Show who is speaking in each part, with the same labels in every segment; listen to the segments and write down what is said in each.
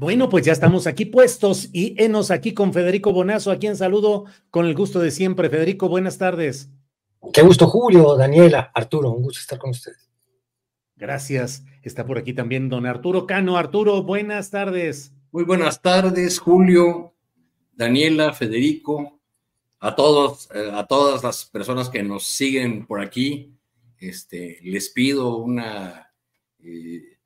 Speaker 1: Bueno, pues ya estamos aquí puestos y enos aquí con Federico Bonazo, a quien saludo con el gusto de siempre. Federico, buenas tardes.
Speaker 2: Qué gusto, Julio, Daniela, Arturo, un gusto estar con ustedes.
Speaker 1: Gracias. Está por aquí también don Arturo Cano. Arturo, buenas tardes.
Speaker 3: Muy buenas tardes, Julio, Daniela, Federico, a todos, eh, a todas las personas que nos siguen por aquí. Este, les pido una eh,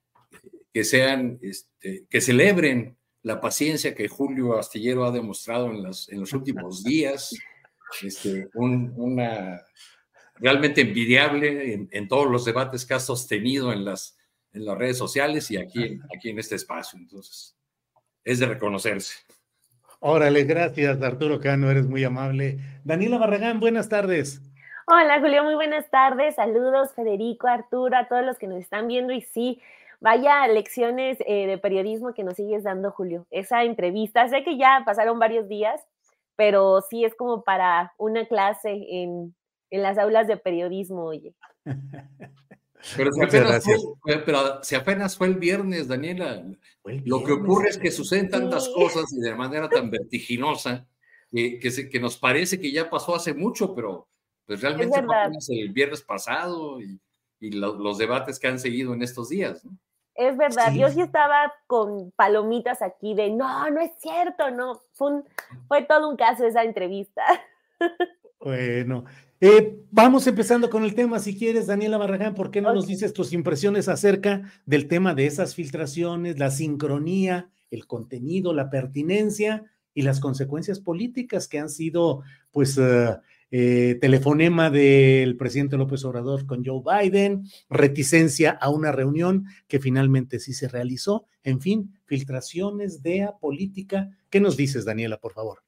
Speaker 3: que sean, este, que celebren la paciencia que Julio Astillero ha demostrado en, las, en los últimos días. Este, un- una realmente envidiable en, en todos los debates que ha sostenido en las, en las redes sociales y aquí, aquí en este espacio. Entonces, es de reconocerse.
Speaker 1: Órale, gracias, Arturo Cano, eres muy amable. Daniela Barragán, buenas tardes.
Speaker 4: Hola Julio, muy buenas tardes. Saludos Federico, Arturo, a todos los que nos están viendo. Y sí, vaya lecciones eh, de periodismo que nos sigues dando, Julio. Esa entrevista, sé que ya pasaron varios días, pero sí es como para una clase en, en las aulas de periodismo, oye.
Speaker 3: Pero si, apenas
Speaker 1: gracias.
Speaker 3: fue, pero si apenas fue el viernes, Daniela, lo que ocurre es que suceden tantas
Speaker 4: Sí.
Speaker 3: cosas y de manera tan vertiginosa que, que, se- que nos parece que ya pasó hace mucho, pero pues realmente fue el viernes pasado y, y lo- los debates que han seguido en estos días. ¿no?
Speaker 4: Es verdad,
Speaker 1: Sí.
Speaker 4: yo sí estaba con palomitas aquí de no, no es cierto, no. Fue, un- fue todo un caso esa entrevista.
Speaker 1: Bueno, eh, vamos empezando con el tema. Si quieres, Daniela Barragán, ¿por qué no nos dices tus impresiones acerca del tema de esas filtraciones, la sincronía, el contenido, la pertinencia y las consecuencias políticas que han sido, pues, eh, eh, telefonema del presidente López Obrador con Joe Biden, reticencia a una reunión que finalmente sí se realizó, en fin, filtraciones, DEA, política. ¿Qué nos dices, Daniela, por favor?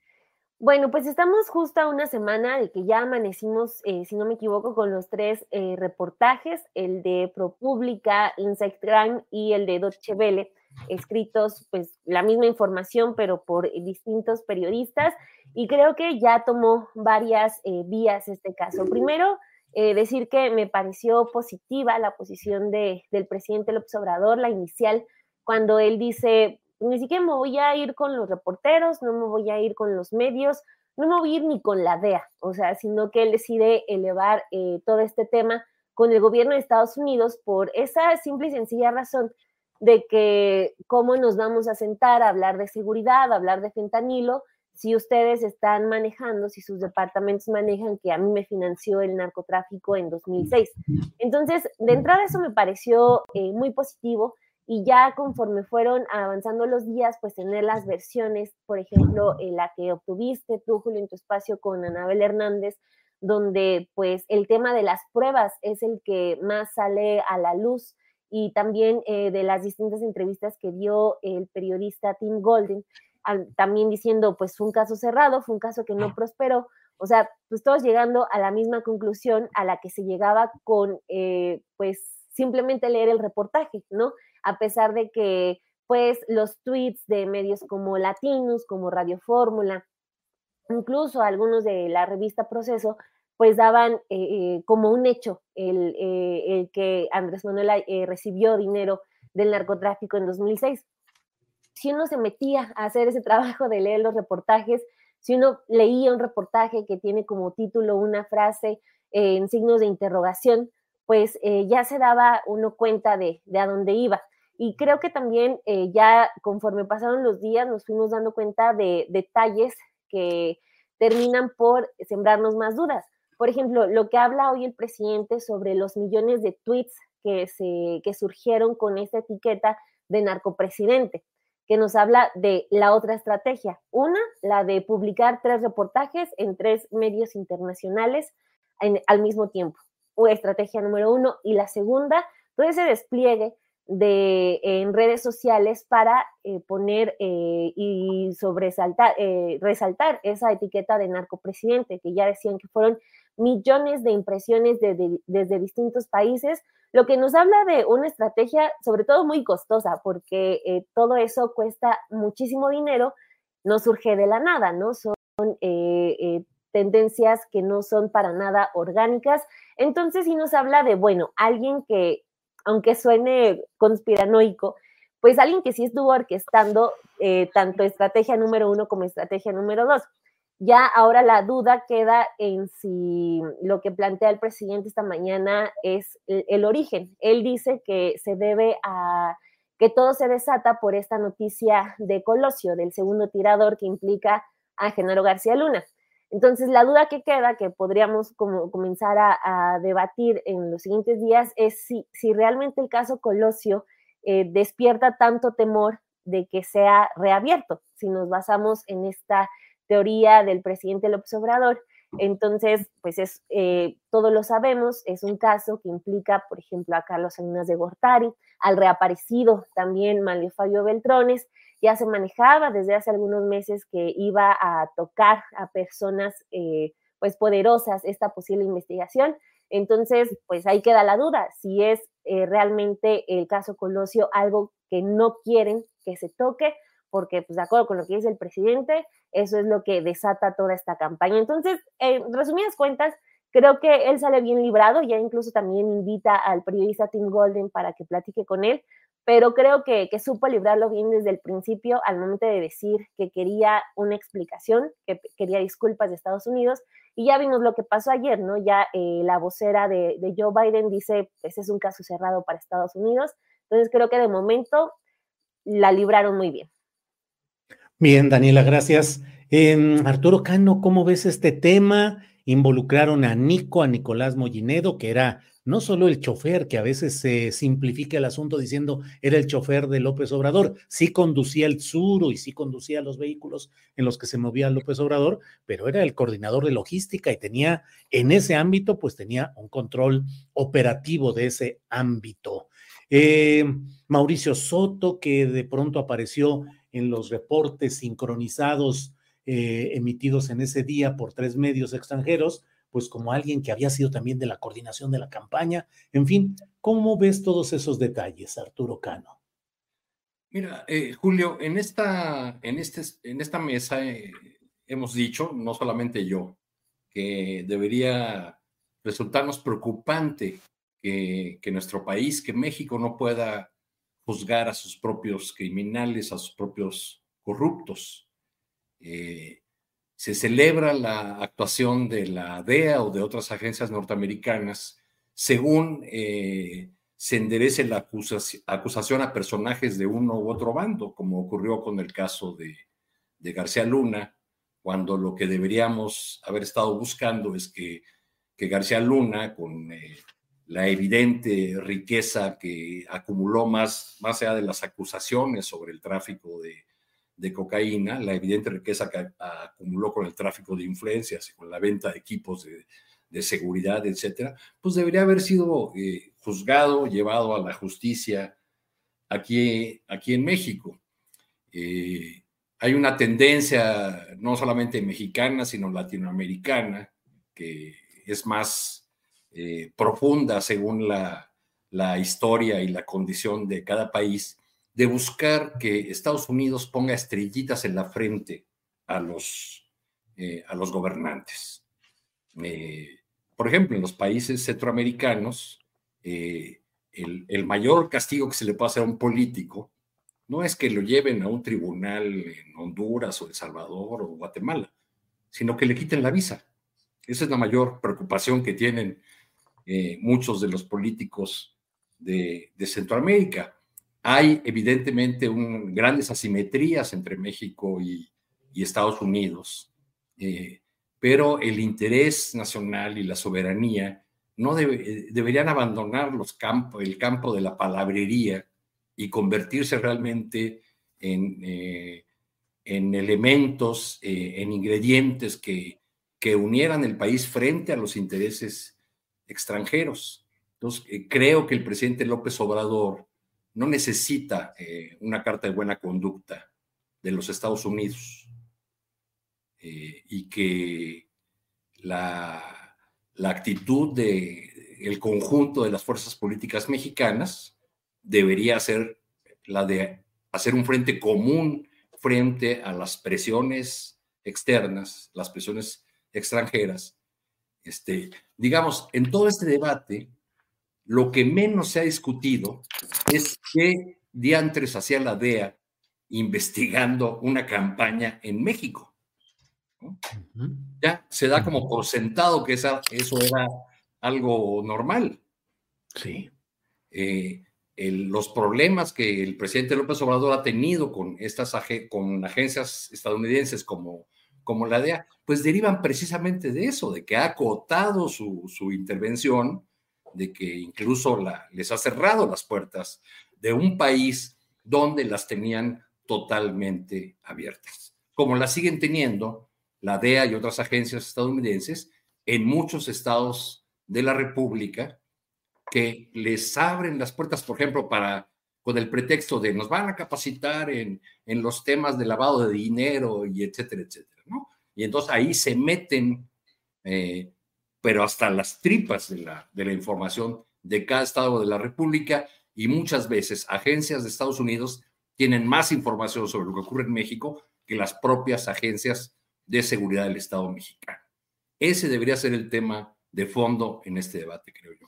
Speaker 4: Bueno, pues estamos justo a una semana de que ya amanecimos, eh, si no me equivoco, con los tres eh, reportajes, el de ProPublica, Insect Crime y el de Deutsche Welle, escritos pues la misma información, pero por distintos periodistas, y creo que ya tomó varias eh, vías este caso. Primero, eh, decir que me pareció positiva la posición de, del presidente López Obrador, la inicial, cuando él dice, ni siquiera me voy a ir con los reporteros, no me voy a ir con los medios, no me voy a ir ni con la DEA, o sea, sino que él decide elevar eh, todo este tema con el gobierno de Estados Unidos por esa simple y sencilla razón de que cómo nos vamos a sentar a hablar de seguridad, a hablar de fentanilo, si ustedes están manejando, si sus departamentos manejan que a mí me financió el narcotráfico en 2006. Entonces, de entrada eso me pareció eh, muy positivo y ya conforme fueron avanzando los días, pues tener las versiones, por ejemplo, eh, la que obtuviste tú, Julio, en tu espacio con Anabel Hernández, donde pues el tema de las pruebas es el que más sale a la luz y también eh, de las distintas entrevistas que dio el periodista Tim Golden, al, también diciendo pues fue un caso cerrado, fue un caso que no prosperó, o sea, pues todos llegando a la misma conclusión a la que se llegaba con eh, pues simplemente leer el reportaje, ¿no? A pesar de que pues los tweets de medios como Latinos, como Radio Fórmula, incluso algunos de la revista Proceso, pues daban eh, eh, como un hecho el, eh, el que Andrés Manuel recibió dinero del narcotráfico en 2006. si uno se metía a hacer ese trabajo de leer los reportajes, si uno leía un reportaje que tiene como título una frase en signos de interrogación, pues ya se daba uno cuenta de, a dónde iba. Y creo que también ya conforme pasaron los días nos fuimos dando cuenta de detalles que terminan por sembrarnos más dudas. Por ejemplo, lo que habla hoy el presidente sobre los millones de tweets que, se, que surgieron con esta etiqueta de narcopresidente, que nos habla de la otra estrategia. Una, la de publicar tres reportajes en tres medios internacionales al mismo tiempo estrategia número uno. Y la segunda, todo ese despliegue de, en redes sociales para eh, poner eh, y sobresaltar, eh, resaltar esa etiqueta de narcopresidente, que ya decían que fueron millones de impresiones desde distintos países, lo que nos habla de una estrategia sobre todo muy costosa, porque todo eso cuesta muchísimo dinero, no surge de la nada, ¿no? Son tendencias que no son para nada orgánicas. Entonces, si nos habla de, bueno, alguien que, aunque suene conspiranoico, pues alguien que sí estuvo orquestando eh, tanto estrategia número uno como estrategia número dos. Ya ahora la duda queda en si lo que plantea el presidente esta mañana es el, origen. Él dice que se debe a que todo se desata por esta noticia de Colosio, del segundo tirador que implica a Genaro García Luna. Entonces, la duda que queda, que podríamos como comenzar a, debatir en los siguientes días, es si, si realmente el caso Colosio eh, despierta tanto temor de que sea reabierto, si nos basamos en esta teoría del presidente López Obrador. Entonces, pues es, eh, todos lo sabemos, es un caso que implica, por ejemplo, a Carlos Salinas de Gortari, al reaparecido también Manlio Fabio Beltrones, ya se manejaba desde hace algunos meses que iba a tocar a personas eh, pues poderosas esta posible investigación. Entonces, pues ahí queda la duda, si es eh, realmente el caso Colosio algo que no quieren que se toque, porque pues de acuerdo con lo que dice el presidente, eso es lo que desata toda esta campaña. Entonces, en resumidas cuentas, creo que él sale bien librado, ya incluso también invita al periodista Tim Golden para que platique con él, pero creo que, supo librarlo bien desde el principio al momento de decir que quería una explicación, que quería disculpas de Estados Unidos. Y ya vimos lo que pasó ayer, ¿no? Ya eh, la vocera de, Joe Biden dice, pues es un caso cerrado para Estados Unidos. Entonces creo que de momento la libraron muy bien.
Speaker 1: Bien, Daniela, gracias. Em, Arturo Cano, ¿cómo ves este tema? Involucraron a Nico, a Nicolás Mollinedo, que era no solo el chofer, que a veces se simplifica el asunto diciendo era el chofer de López Obrador, sí conducía el Suro y sí conducía los vehículos en los que se movía López Obrador, pero era el coordinador de logística y tenía en ese ámbito, pues tenía un control operativo de ese ámbito. Eh, Mauricio Soto, que de pronto apareció en los reportes sincronizados eh, emitidos en ese día por tres medios extranjeros, pues como alguien que había sido también de la coordinación de la campaña. En fin, ¿cómo ves todos esos detalles, Arturo Cano?
Speaker 3: Mira, eh, Julio, en esta, en, este, en esta mesa eh, hemos dicho, no solamente yo, que debería resultarnos preocupante que, que nuestro país, que México no pueda juzgar a sus propios criminales, a sus propios corruptos. Eh, se celebra la actuación de la DEA o de otras agencias norteamericanas según eh, se enderece la acusación, a personajes de uno u otro bando, como ocurrió con el caso de, García Luna, cuando lo que deberíamos haber estado buscando es que, García Luna, con eh, la evidente riqueza que acumuló más, más allá de las acusaciones sobre el tráfico de, de cocaína, la evidente riqueza que acumuló con el tráfico de influencias y con la venta de equipos de, seguridad, etcétera, pues debería haber sido eh, juzgado, llevado a la justicia aquí, aquí en México. Eh, hay una tendencia no solamente mexicana, sino latinoamericana, que es más eh, profunda según la, la historia y la condición de cada país de buscar que Estados Unidos ponga estrellitas en la frente a los, eh, a los gobernantes. Eh, por ejemplo, en los países centroamericanos, eh, el, mayor castigo que se le puede hacer a un político no es que lo lleven a un tribunal en Honduras o El Salvador o Guatemala, sino que le quiten la visa. Esa es la mayor preocupación que tienen eh, muchos de los políticos de, Centroamérica. Hay evidentemente grandes asimetrías entre México y, Estados Unidos, eh, pero el interés nacional y la soberanía no deberían abandonar los campos, el campo de la palabrería y convertirse realmente en, eh, en elementos, en ingredientes que, que unieran el país frente a los intereses extranjeros. Entonces, eh, creo que el presidente López Obrador no necesita eh, una carta de buena conducta de los Estados Unidos eh, y que la, la actitud del el conjunto de las fuerzas políticas mexicanas debería ser la de hacer un frente común frente a las presiones externas, las presiones extranjeras, este, digamos, en todo este debate, lo que menos se ha discutido es qué diantres hacía la DEA investigando una campaña en México. Ya se da como por sentado que esa, eso era algo normal.
Speaker 1: Sí.
Speaker 3: Eh, los problemas que el presidente López Obrador ha tenido con estas con agencias estadounidenses como como la DEA, pues derivan precisamente de eso, de que ha acotado su, intervención, de que incluso les ha cerrado las puertas de un país donde las tenían totalmente abiertas, como las siguen teniendo la DEA y otras agencias estadounidenses en muchos estados de la República que les abren las puertas, por ejemplo, para con el pretexto de nos van a capacitar en, en los temas de lavado de dinero y etcétera, etcétera, Y entonces ahí se meten, eh, pero hasta las tripas de la, de la información de cada estado de la República y muchas veces agencias de Estados Unidos tienen más información sobre lo que ocurre en México que las propias agencias de seguridad del Estado mexicano. Ese debería ser el tema de fondo en este debate, creo yo.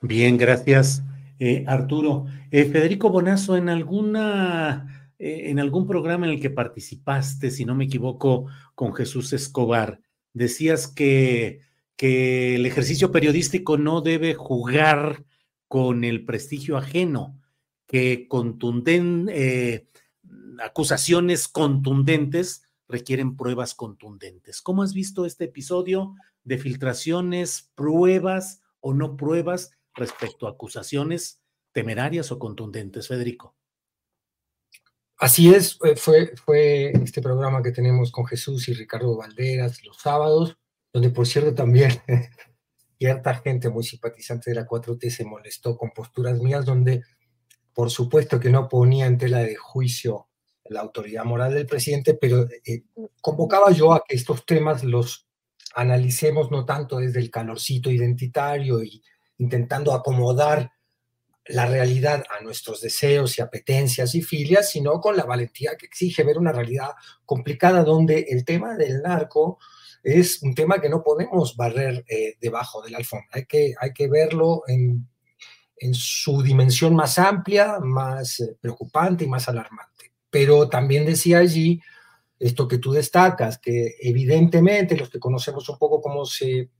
Speaker 1: Bien, gracias. Eh, Arturo. Eh, Federico Bonazo, en alguna, eh, en algún programa en el que participaste, si no me equivoco, con Jesús Escobar, decías que, que el ejercicio periodístico no debe jugar con el prestigio ajeno, que contunden, acusaciones contundentes requieren pruebas contundentes. ¿Cómo has visto este episodio de filtraciones, pruebas o no pruebas respecto a acusaciones temerarias o contundentes, Federico.
Speaker 2: Así es, fue, este programa que tenemos con Jesús y Ricardo Valderas los sábados, donde por cierto también cierta gente muy simpatizante de la 4T se molestó con posturas mías, donde por supuesto que no ponía en tela de juicio la autoridad moral del presidente, pero eh, convocaba yo a que estos temas los analicemos no tanto desde el calorcito identitario y intentando acomodar la realidad a nuestros deseos y apetencias y filias, sino con la valentía que exige ver una realidad complicada donde el tema del narco es un tema que no podemos barrer eh, debajo de la alfombra. Hay que, hay que verlo en, en su dimensión más amplia, más eh, preocupante y más alarmante. Pero también decía allí esto que tú destacas, que evidentemente los que conocemos un poco cómo se,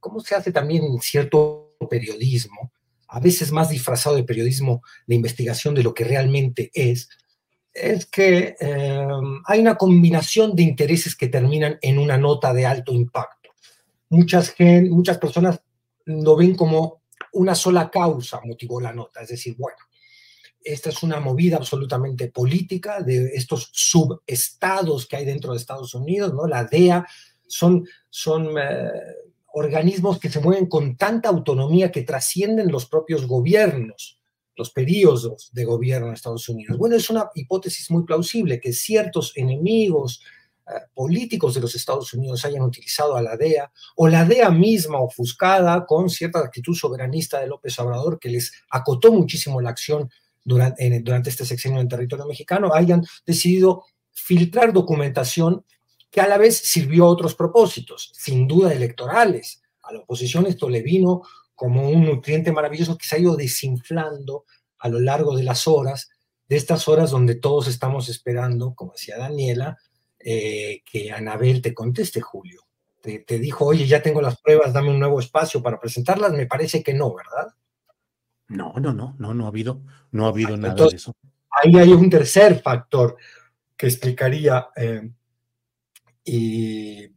Speaker 2: cómo se hace también cierto periodismo, a veces más disfrazado de periodismo de investigación de lo que realmente es, es que em, hay una combinación de intereses que terminan en una nota de alto impacto. Muchas, muchas personas lo ven como una sola causa motivó la nota, es decir, bueno, esta es una movida absolutamente política de estos subestados que hay dentro de Estados Unidos, ¿no? La DEA son, son eh, organismos que se mueven con tanta autonomía que trascienden los propios gobiernos, los periodos de gobierno en Estados Unidos. Bueno, es una hipótesis muy plausible que ciertos enemigos eh, políticos de los Estados Unidos hayan utilizado a la DEA o la DEA misma ofuscada con cierta actitud soberanista de López Obrador que les acotó muchísimo la acción durante este sexenio en territorio mexicano, hayan decidido filtrar documentación que a la vez sirvió a otros propósitos, sin duda electorales. A la oposición esto le vino como un nutriente maravilloso que se ha ido desinflando a lo largo de las horas de estas horas donde todos estamos esperando, como decía Daniela, eh, que Anabel te conteste, Julio. Te, te, dijo, oye, ya tengo las pruebas, dame un nuevo espacio para presentarlas. Me parece que no, ¿verdad?
Speaker 1: No, no, no, no, no ha habido, no ha habido nada de eso.
Speaker 2: Ahí hay un tercer factor que explicaría eh, y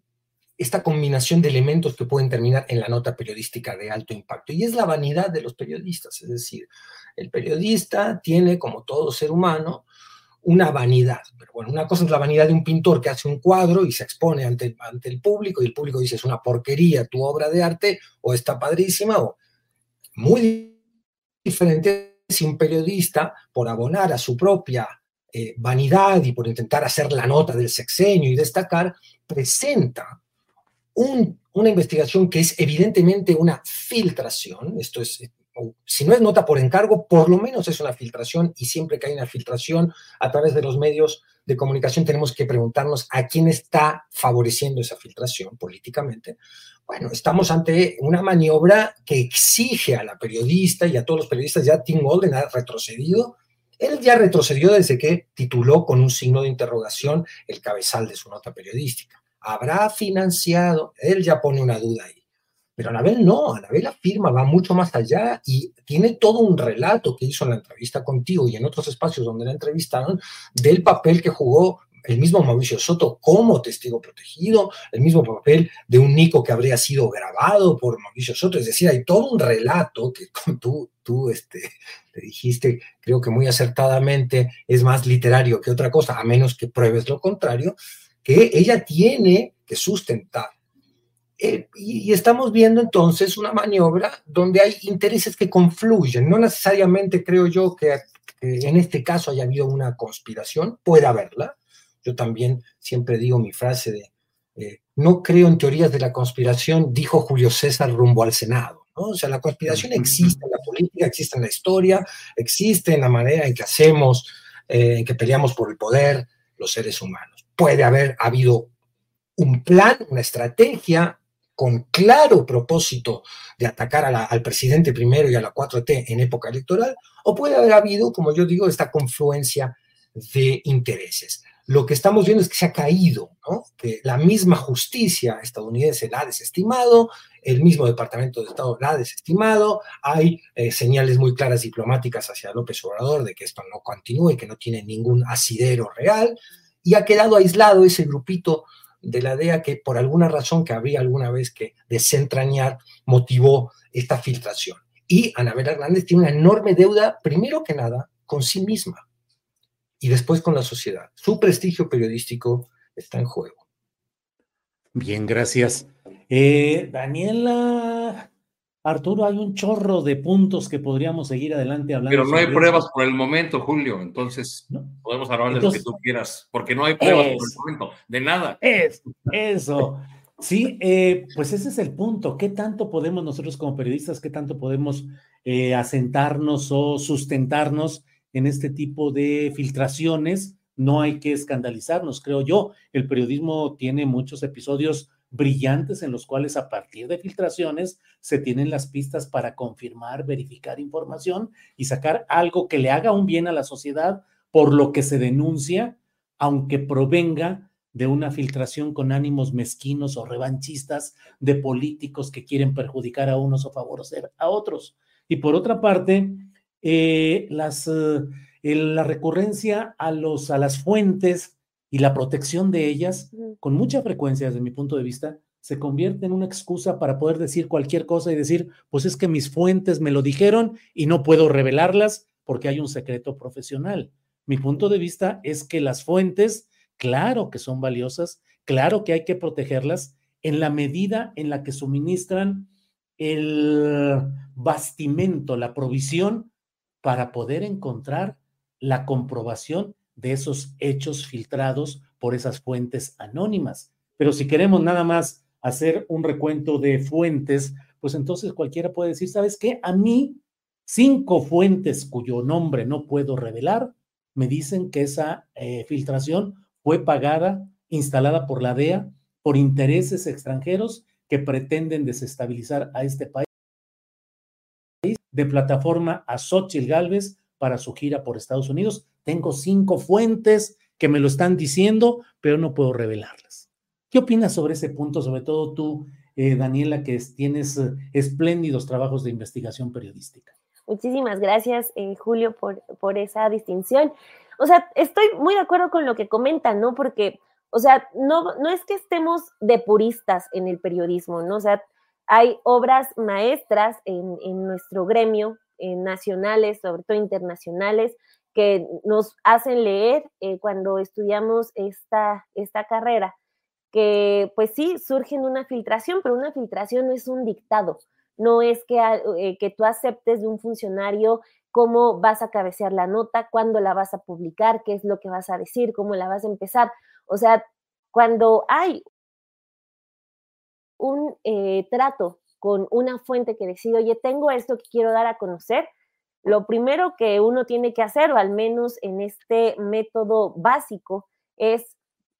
Speaker 2: esta combinación de elementos que pueden terminar en la nota periodística de alto impacto. Y es la vanidad de los periodistas, es decir, el periodista tiene, como todo ser humano, una vanidad. Pero bueno, una cosa es la vanidad de un pintor que hace un cuadro y se expone ante, ante el público y el público dice es una porquería tu obra de arte o está padrísima o muy diferente si un periodista, por abonar a su propia eh, vanidad y por intentar hacer la nota del sexenio y destacar, presenta un, una investigación que es evidentemente una filtración, esto es, si no es nota por encargo, por lo menos es una filtración y siempre que hay una filtración a través de los medios de comunicación tenemos que preguntarnos a quién está favoreciendo esa filtración políticamente. Bueno, estamos ante una maniobra que exige a la periodista y a todos los periodistas, ya Tim Golden ha retrocedido, él ya retrocedió desde que tituló con un signo de interrogación el cabezal de su nota periodística. ¿Habrá financiado? Él ya pone una duda ahí. Pero Anabel no, Anabel afirma, va mucho más allá y tiene todo un relato que hizo en la entrevista contigo y en otros espacios donde la entrevistaron del papel que jugó el mismo Mauricio Soto como testigo protegido, el mismo papel de un Nico que habría sido grabado por Mauricio Soto, es decir, hay todo un relato que tú, tú este, te dijiste, creo que muy acertadamente, es más literario que otra cosa, a menos que pruebes lo contrario, que ella tiene que sustentar eh, y, estamos viendo entonces una maniobra donde hay intereses que confluyen. No necesariamente creo yo que, en este caso haya habido una conspiración, puede haberla. Yo también siempre digo mi frase de, eh, no creo en teorías de la conspiración, dijo Julio César rumbo al Senado. ¿no? O sea, la conspiración existe en la política, existe en la historia, existe en la manera en que hacemos, eh, en que peleamos por el poder los seres humanos. Puede haber habido un plan, una estrategia, con claro propósito de atacar al presidente primero y a la 4T en época electoral, o puede haber habido, como yo digo, esta confluencia de intereses. Lo que estamos viendo es que se ha caído, ¿no? que la misma justicia estadounidense la ha desestimado, el mismo Departamento de Estado la ha desestimado, hay eh, señales muy claras diplomáticas hacia López Obrador de que esto no continúe, que no tiene ningún asidero real, y ha quedado aislado ese grupito de la DEA que por alguna razón que habría alguna vez que desentrañar motivó esta filtración. Y Anabel Hernández tiene una enorme deuda, primero que nada, con sí misma y después con la sociedad. Su prestigio periodístico está en juego.
Speaker 1: Bien, gracias. Eh, Daniela, Arturo, hay un chorro de puntos que podríamos seguir adelante hablando.
Speaker 3: Pero no hay pruebas por el momento, Julio, entonces podemos hablar de lo que tú quieras, porque no hay pruebas por el momento, de nada.
Speaker 1: Es, eso. Sí, eh, pues ese es el punto. ¿Qué tanto podemos nosotros como periodistas, qué tanto podemos eh, asentarnos o sustentarnos en este tipo de filtraciones? No hay que escandalizarnos, creo yo. El periodismo tiene muchos episodios brillantes en los cuales a partir de filtraciones se tienen las pistas para confirmar, verificar información y sacar algo que le haga un bien a la sociedad por lo que se denuncia, aunque provenga de una filtración con ánimos mezquinos o revanchistas de políticos que quieren perjudicar a unos o favorecer a otros. Y por otra parte, eh, las, eh, la recurrencia a, los, a las fuentes y la protección de ellas, con mucha frecuencia desde mi punto de vista, se convierte en una excusa para poder decir cualquier cosa y decir, pues es que mis fuentes me lo dijeron y no puedo revelarlas porque hay un secreto profesional. Mi punto de vista es que las fuentes, claro que son valiosas, claro que hay que protegerlas en la medida en la que suministran el bastimento, la provisión para poder encontrar la comprobación de esos hechos filtrados por esas fuentes anónimas. Pero si queremos nada más hacer un recuento de fuentes, pues entonces cualquiera puede decir, ¿sabes qué? A mí, cinco fuentes cuyo nombre no puedo revelar, me dicen que esa eh, filtración fue pagada, instalada por la DEA, por intereses extranjeros que pretenden desestabilizar a este país de plataforma a Xochitl Galvez para su gira por Estados Unidos, tengo cinco fuentes que me lo están diciendo, pero no puedo revelarlas. ¿Qué opinas sobre ese punto, sobre todo tú, eh, Daniela, que tienes eh, espléndidos trabajos de investigación periodística?
Speaker 4: Muchísimas gracias, eh, Julio, por, por esa distinción. O sea, estoy muy de acuerdo con lo que comentan, ¿no? Porque, o sea, no, no es que estemos de puristas en el periodismo, ¿no? O sea, hay obras maestras en, nuestro gremio, en nacionales, sobre todo internacionales, que nos hacen leer eh, cuando estudiamos esta, esta carrera, que pues sí, surgen una filtración, pero una filtración no es un dictado, no es que, eh, que tú aceptes de un funcionario cómo vas a cabecear la nota, cuándo la vas a publicar, qué es lo que vas a decir, cómo la vas a empezar. O sea, cuando hay un eh, trato con una fuente que decide, oye, tengo esto que quiero dar a conocer, lo primero que uno tiene que hacer, o al menos en este método básico, es,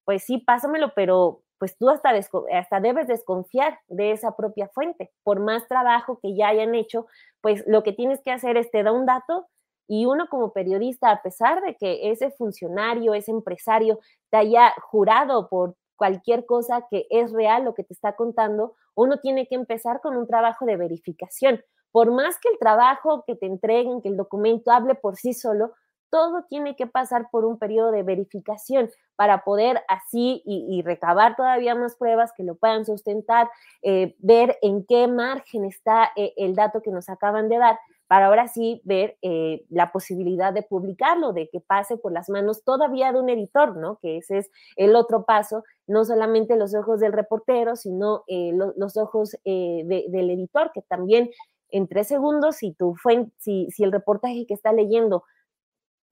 Speaker 4: pues sí, pásamelo, pero pues tú hasta, hasta debes desconfiar de esa propia fuente. Por más trabajo que ya hayan hecho, pues lo que tienes que hacer es te da un dato y uno como periodista, a pesar de que ese funcionario, ese empresario te haya jurado por cualquier cosa que es real lo que te está contando, uno tiene que empezar con un trabajo de verificación. Por más que el trabajo que te entreguen, que el documento hable por sí solo, todo tiene que pasar por un periodo de verificación para poder así y, recabar todavía más pruebas que lo puedan sustentar, eh, ver en qué margen está eh, el dato que nos acaban de dar, para ahora sí ver eh, la posibilidad de publicarlo, de que pase por las manos todavía de un editor, ¿no? Que ese es el otro paso, no solamente los ojos del reportero, sino los ojos del editor, que también en tres segundos, si, tu si, si el reportaje que está leyendo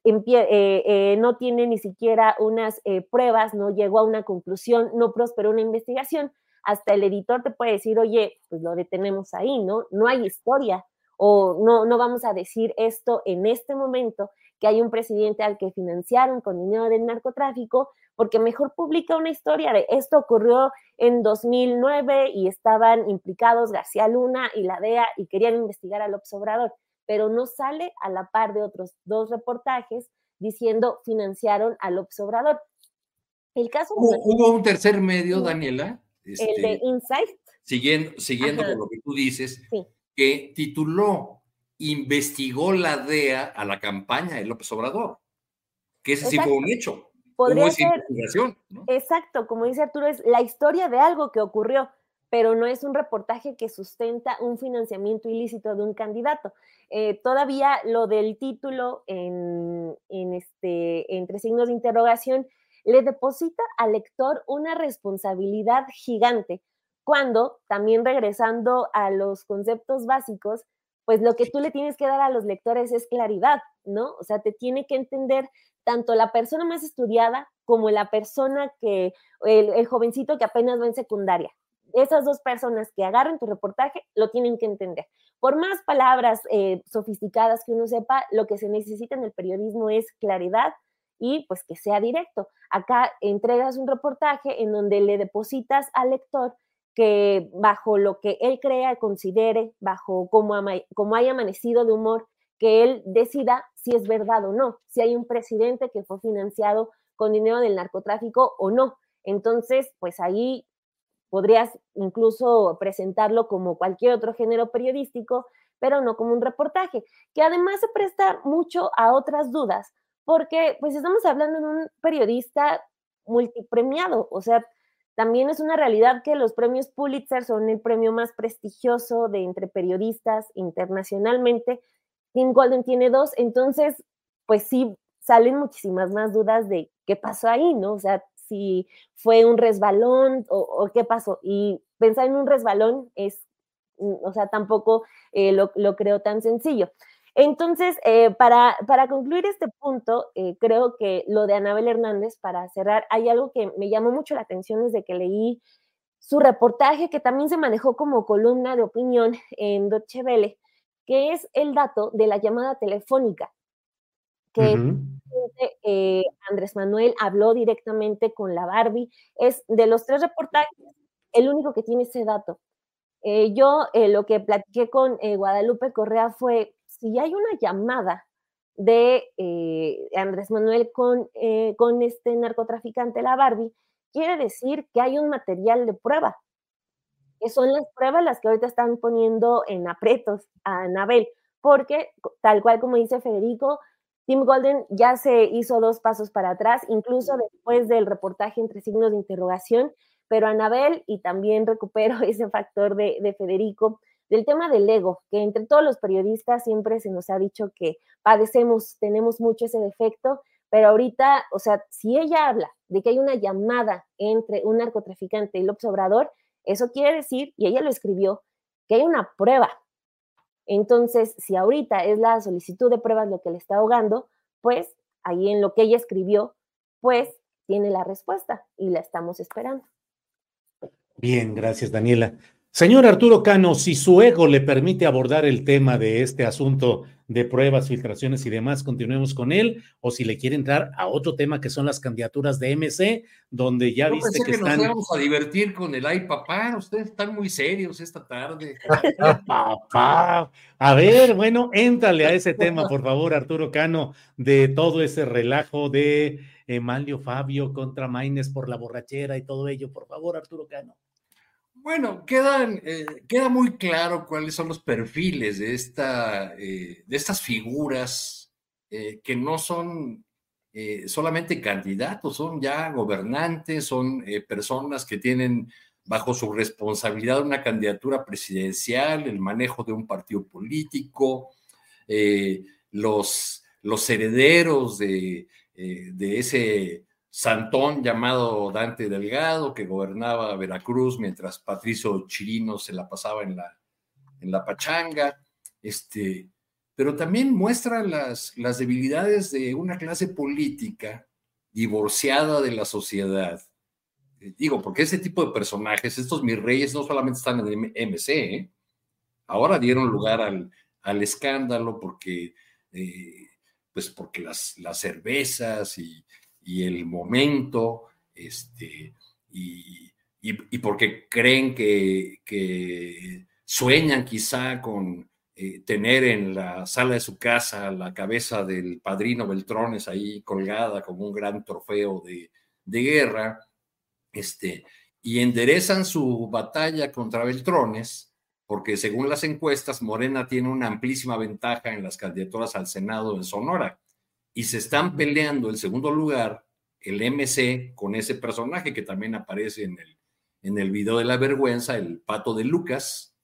Speaker 4: eh, eh, no tiene ni siquiera unas eh, pruebas, no llegó a una conclusión, no prosperó una investigación, hasta el editor te puede decir, oye, pues lo detenemos ahí, ¿no? No hay historia o no, no vamos a decir esto en este momento, que hay un presidente al que financiaron con dinero del narcotráfico, porque mejor publica una historia de esto ocurrió en 2009 y estaban implicados García Luna y la DEA y querían investigar al Obrador pero no sale a la par de otros dos reportajes diciendo financiaron al Obrador.
Speaker 3: El caso hubo, un tercer medio, Daniela.
Speaker 4: el de este, Insight.
Speaker 3: Siguiendo, siguiendo con lo que tú dices, que tituló Investigó la DEA a la campaña de López Obrador. Que ese sí fue un hecho.
Speaker 4: Podría ser. Exacto, como dice Arturo, es la historia de algo que ocurrió pero no es un reportaje que sustenta un financiamiento ilícito de un candidato. Eh, todavía lo del título en, este, entre signos de interrogación le deposita al lector una responsabilidad gigante, cuando también regresando a los conceptos básicos, pues lo que tú le tienes que dar a los lectores es claridad, ¿no? O sea, te tiene que entender tanto la persona más estudiada como la persona que, el jovencito que apenas va en secundaria esas dos personas que agarren tu reportaje lo tienen que entender. Por más palabras eh, sofisticadas que uno sepa, lo que se necesita en el periodismo es claridad y pues que sea directo. Acá entregas un reportaje en donde le depositas al lector que bajo lo que él crea, considere, bajo cómo, como haya amanecido de humor, que él decida si es verdad o no, si hay un presidente que fue financiado con dinero del narcotráfico o no. Entonces, pues ahí Podrías incluso presentarlo como cualquier otro género periodístico, pero no como un reportaje, que además se presta mucho a otras dudas, porque pues estamos hablando de un periodista multipremiado, o sea, también es una realidad que los premios Pulitzer son el premio más prestigioso de entre periodistas internacionalmente. Tim Golden tiene dos, entonces, pues sí, salen muchísimas más dudas de qué pasó ahí, ¿no? O sea, si fue un resbalón o, qué pasó. Y pensar en un resbalón es, mm, o sea, tampoco eh, lo, creo tan sencillo. Entonces, eh, para, para, concluir este punto, eh, creo que lo de Anabel Hernández, para cerrar, hay algo que me llamó mucho la atención desde que leí su reportaje, que también se manejó como columna de opinión en Deutsche Welle, que es el dato de la llamada telefónica, que eh, Andrés Manuel habló directamente con la Barbie. Es de los tres reportajes, el único que tiene ese dato. Eh, yo eh, lo que platiqué con Guadalupe Correa fue, si hay una llamada de eh, Andrés Manuel con, eh, con este narcotraficante, la Barbie, quiere decir que hay un material de prueba, que son las pruebas las que ahorita están poniendo en apretos a Anabel, porque tal cual como dice Federico, Tim Golden ya se hizo dos pasos para atrás, incluso después del reportaje entre signos de interrogación, pero Anabel, y también recupero ese factor de, de Federico, del tema del ego, que entre todos los periodistas siempre se nos ha dicho que padecemos, tenemos mucho ese defecto, pero ahorita, o sea, si ella habla de que hay una llamada entre un narcotraficante y López Obrador, eso quiere decir, y ella lo escribió, que hay una prueba. Entonces, si ahorita es la solicitud de pruebas lo que le está ahogando, pues ahí en lo que ella escribió, pues tiene la respuesta y la estamos esperando.
Speaker 1: Bien, gracias, Daniela. Señor Arturo Cano, si su ego le permite abordar el tema de este asunto de pruebas, filtraciones y demás, continuemos con él, o si le quiere entrar a otro tema que son las candidaturas de MC, donde ya viste
Speaker 3: pensé
Speaker 1: que,
Speaker 3: que,
Speaker 1: están.
Speaker 3: nos íbamos a divertir con el ay papá, ustedes están muy serios esta tarde.
Speaker 1: papá. A ver, bueno, éntrale a ese tema, por favor, Arturo Cano, de todo ese relajo de Emalio Fabio contra Maines por la borrachera y todo ello, por favor, Arturo Cano.
Speaker 3: Bueno, eh, queda muy claro cuáles son los perfiles de, esta, eh, de estas figuras eh, que no son solamente candidatos, son ya gobernantes, son personas que tienen bajo su responsabilidad una candidatura presidencial, el manejo de un partido político, los, los herederos de, de ese santón llamado Dante Delgado, que gobernaba Veracruz mientras Patricio Chirino se la pasaba en la, en la pachanga, este, pero también muestra las, las debilidades de una clase política divorciada de la sociedad. Eh, Digo, porque ese tipo de personajes, estos mis reyes, no solamente están en el MC, ¿eh? ahora dieron lugar al, al escándalo porque, eh, pues porque las, las cervezas y, y el momento, este, y, y, porque creen que, que, sueñan quizá con eh, tener en la sala de su casa la cabeza del padrino Beltrones ahí colgada como un gran trofeo de, de guerra, este, y enderezan su batalla contra Beltrones, porque según las encuestas, Morena tiene una amplísima ventaja en las candidaturas al Senado en Sonora y se están peleando el segundo lugar el MC con ese personaje que también aparece en el, en el video de la vergüenza, el pato de Lucas,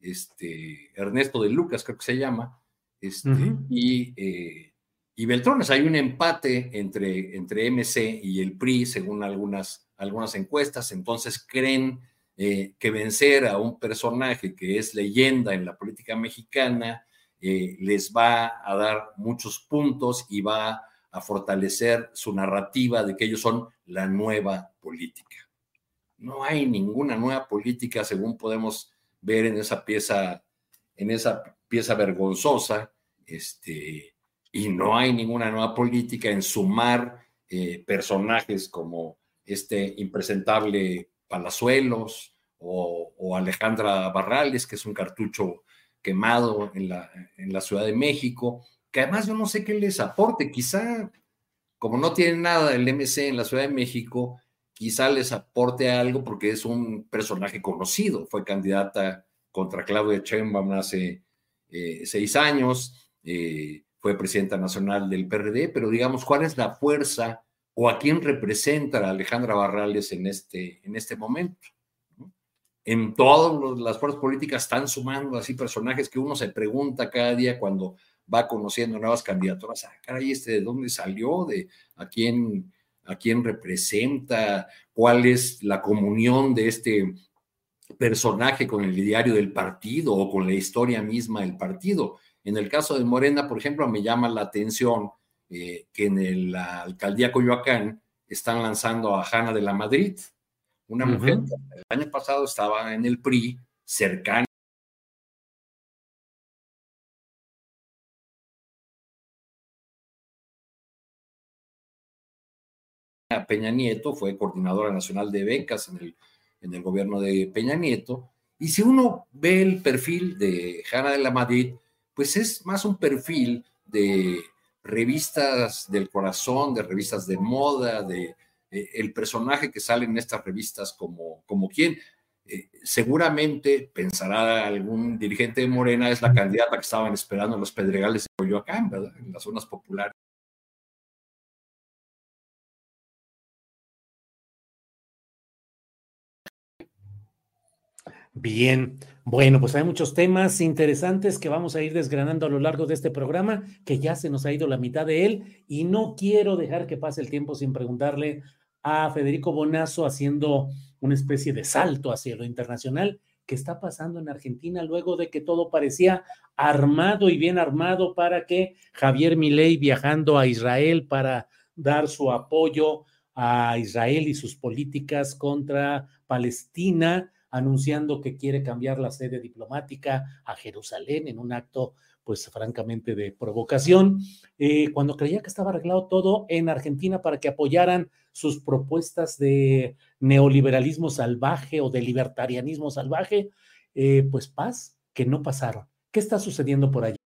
Speaker 3: este, Ernesto de Lucas creo que se llama, este, uh -huh. y, eh, y Beltrones. Hay un empate entre, entre MC y el PRI, según algunas, algunas encuestas, entonces creen eh, que vencer a un personaje que es leyenda en la política mexicana eh, les va a dar muchos puntos y va a fortalecer su narrativa de que ellos son la nueva política. No hay ninguna nueva política, según podemos ver en esa pieza, en esa pieza vergonzosa, este, y no hay ninguna nueva política en sumar eh, personajes como este impresentable Palazuelos o, o, Alejandra Barrales, que es un cartucho quemado en la, en la Ciudad de México, que además yo no sé qué les aporte, quizá como no tienen nada del MC en la Ciudad de México, quizá les aporte algo porque es un personaje conocido, fue candidata contra Claudia Sheinbaum hace eh, seis años, eh, fue presidenta nacional del PRD, pero digamos, ¿cuál es la fuerza o a quién representa a Alejandra Barrales en este, en este momento? En todas las fuerzas políticas están sumando así personajes que uno se pregunta cada día cuando va conociendo nuevas candidaturas. Ah, caray, este de dónde salió, de a quién, a quién representa, cuál es la comunión de este personaje con el diario del partido o con la historia misma del partido. En el caso de Morena, por ejemplo, me llama la atención eh, que en el, alcaldía Coyoacán están lanzando a Hanna de la Madrid, una uh -huh. mujer que el año pasado estaba en el PRI, cercana Peña Nieto, fue coordinadora nacional de becas en el, en el gobierno de Peña Nieto. Y si uno ve el perfil de Hanna de la Madrid, pues es más un perfil de revistas del corazón, de revistas de moda, de eh, el personaje que sale en estas revistas como, como quién. Eh, seguramente pensará algún dirigente de Morena, es la candidata que estaban esperando en los Pedregales de Coyoacán, ¿verdad? En las zonas populares.
Speaker 1: Bien, bueno, pues hay muchos temas interesantes que vamos a ir desgranando a lo largo de este programa, que ya se nos ha ido la mitad de él y no quiero dejar que pase el tiempo sin preguntarle a Federico Bonazo haciendo una especie de salto hacia lo internacional. ¿Qué está pasando en Argentina luego de que todo parecía armado y bien armado para que Javier Milei viajando a Israel para dar su apoyo a Israel y sus políticas contra Palestina? anunciando que quiere cambiar la sede diplomática a Jerusalén en un acto, pues francamente, de provocación, eh, cuando creía que estaba arreglado todo en Argentina para que apoyaran sus propuestas de neoliberalismo salvaje o de libertarianismo salvaje, eh, pues paz, que no pasaron. ¿Qué está sucediendo por allí?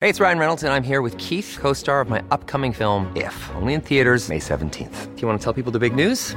Speaker 5: Hey, it's Ryan Reynolds and I'm here with Keith, co-star of my upcoming film If, only in theaters May 17th. Do you want to tell people the big news?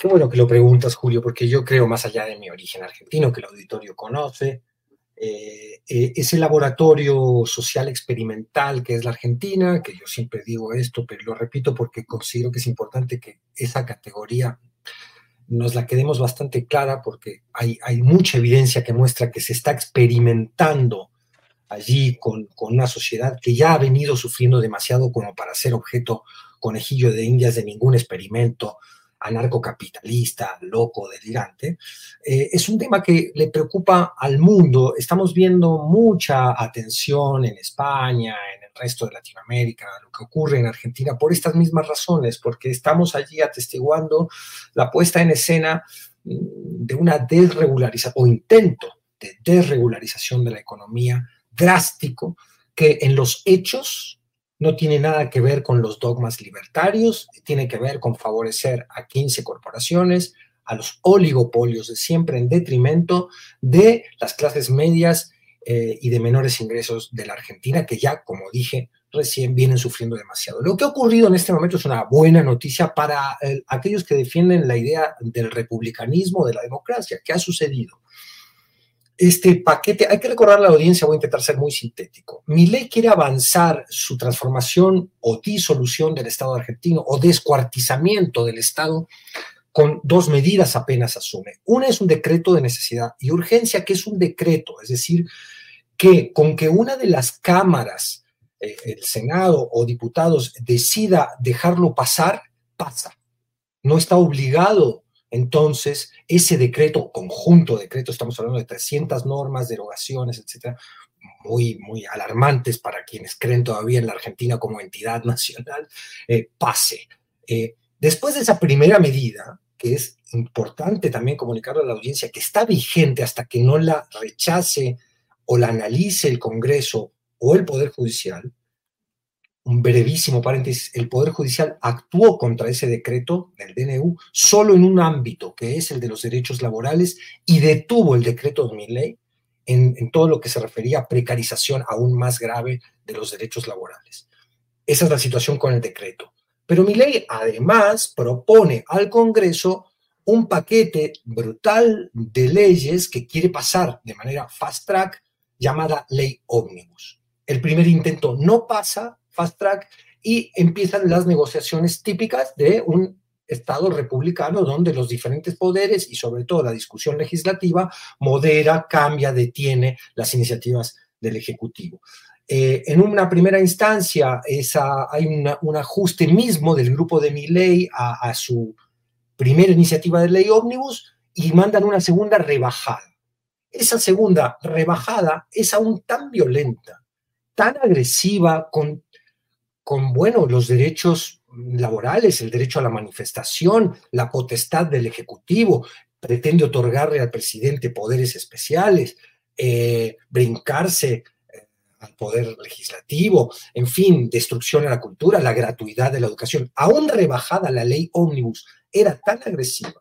Speaker 2: Qué bueno que lo preguntas, Julio, porque yo creo, más allá de mi origen argentino, que el auditorio conoce, eh, eh, ese laboratorio social experimental que es la Argentina, que yo siempre digo esto, pero lo repito porque considero que es importante que esa categoría nos la quedemos bastante clara, porque hay, mucha evidencia que muestra que se está experimentando allí con, con una sociedad que ya ha venido sufriendo demasiado como para ser objeto conejillo de indias de ningún experimento anarcocapitalista, loco, delirante, eh, es un tema que le preocupa al mundo. Estamos viendo mucha atención en España, en el resto de Latinoamérica, lo que ocurre en Argentina, por estas mismas razones, porque estamos allí atestiguando la puesta en escena mm, de una desregularización o intento de desregularización de la economía drástico que en los hechos no tiene nada que ver con los dogmas libertarios, tiene que ver con favorecer a 15 corporaciones, a los oligopolios de siempre en detrimento de las clases medias eh, y de menores ingresos de la Argentina, que ya, como dije, recién vienen sufriendo demasiado. Lo que ha ocurrido en este momento es una buena noticia para eh, aquellos que defienden la idea del republicanismo, de la democracia. ¿Qué ha sucedido? Este paquete, hay que recordar a la audiencia, voy a intentar ser muy sintético. Mi ley quiere avanzar su transformación o disolución del Estado argentino o descuartizamiento del Estado con dos medidas apenas asume. Una es un decreto de necesidad y urgencia, que es un decreto, es decir, que con que una de las cámaras, eh, el Senado o diputados, decida dejarlo pasar, pasa. No está obligado entonces, ese decreto, conjunto de estamos hablando de 300 normas, derogaciones, etcétera, muy, muy alarmantes para quienes creen todavía en la Argentina como entidad nacional, eh, pase. Eh, después de esa primera medida, que es importante también comunicarle a la audiencia que está vigente hasta que no la rechace o la analice el Congreso o el Poder Judicial, un brevísimo paréntesis, el Poder Judicial actuó contra ese decreto del DNU solo en un ámbito, que es el de los derechos laborales, y detuvo el decreto de mi ley en, en todo lo que se refería a precarización aún más grave de los derechos laborales. Esa es la situación con el decreto. Pero mi ley además propone al Congreso un paquete brutal de leyes que quiere pasar de manera fast track llamada ley ómnibus. El primer intento no pasa fast track y empiezan las negociaciones típicas de un Estado republicano donde los diferentes poderes y sobre todo la discusión legislativa modera, cambia, detiene las iniciativas del Ejecutivo. Eh, en una primera instancia hay un ajuste mismo del grupo de mi ley a su primera iniciativa de ley ómnibus y mandan una segunda rebajada. Esa segunda rebajada es aún tan violenta, tan agresiva con, con bueno, los derechos laborales, el derecho a la manifestación, la potestad del Ejecutivo, pretende otorgarle al presidente poderes especiales, eh, brincarse eh, al poder legislativo, en fin, destrucción a la cultura, la gratuidad de la educación. Aún rebajada la ley ómnibus era tan agresiva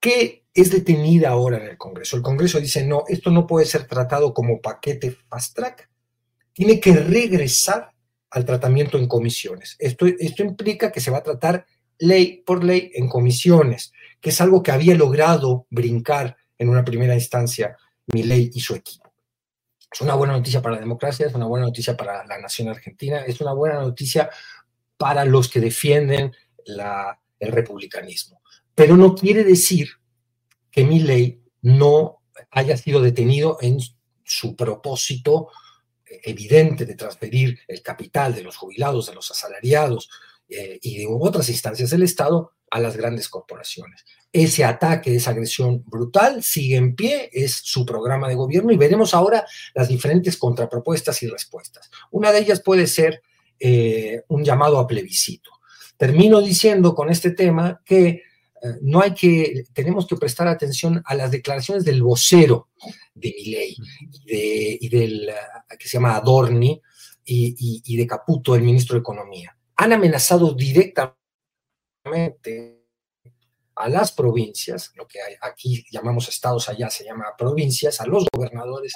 Speaker 2: que es detenida ahora en el Congreso. El Congreso dice, no, esto no puede ser tratado como paquete fast track, tiene que regresar al tratamiento en comisiones. Esto, esto implica que se va a tratar ley por ley en comisiones, que es algo que había logrado brincar en una primera instancia mi ley y su equipo. Es una buena noticia para la democracia, es una buena noticia para la nación argentina, es una buena noticia para los que defienden la, el republicanismo. Pero no quiere decir que mi ley no haya sido detenido en su propósito evidente de transferir el capital de los jubilados, de los asalariados eh, y de otras instancias del Estado a las grandes corporaciones. Ese ataque, esa agresión brutal sigue en pie, es su programa de gobierno y veremos ahora las diferentes contrapropuestas y respuestas. Una de ellas puede ser eh, un llamado a plebiscito. Termino diciendo con este tema que no hay que, tenemos que prestar atención a las declaraciones del vocero de Milei y, de, y del, eh, que se llama Adorni, y, y, de Caputo, el ministro de Economía. Han amenazado directamente a las provincias, lo que aquí llamamos estados, allá se llama provincias, a los gobernadores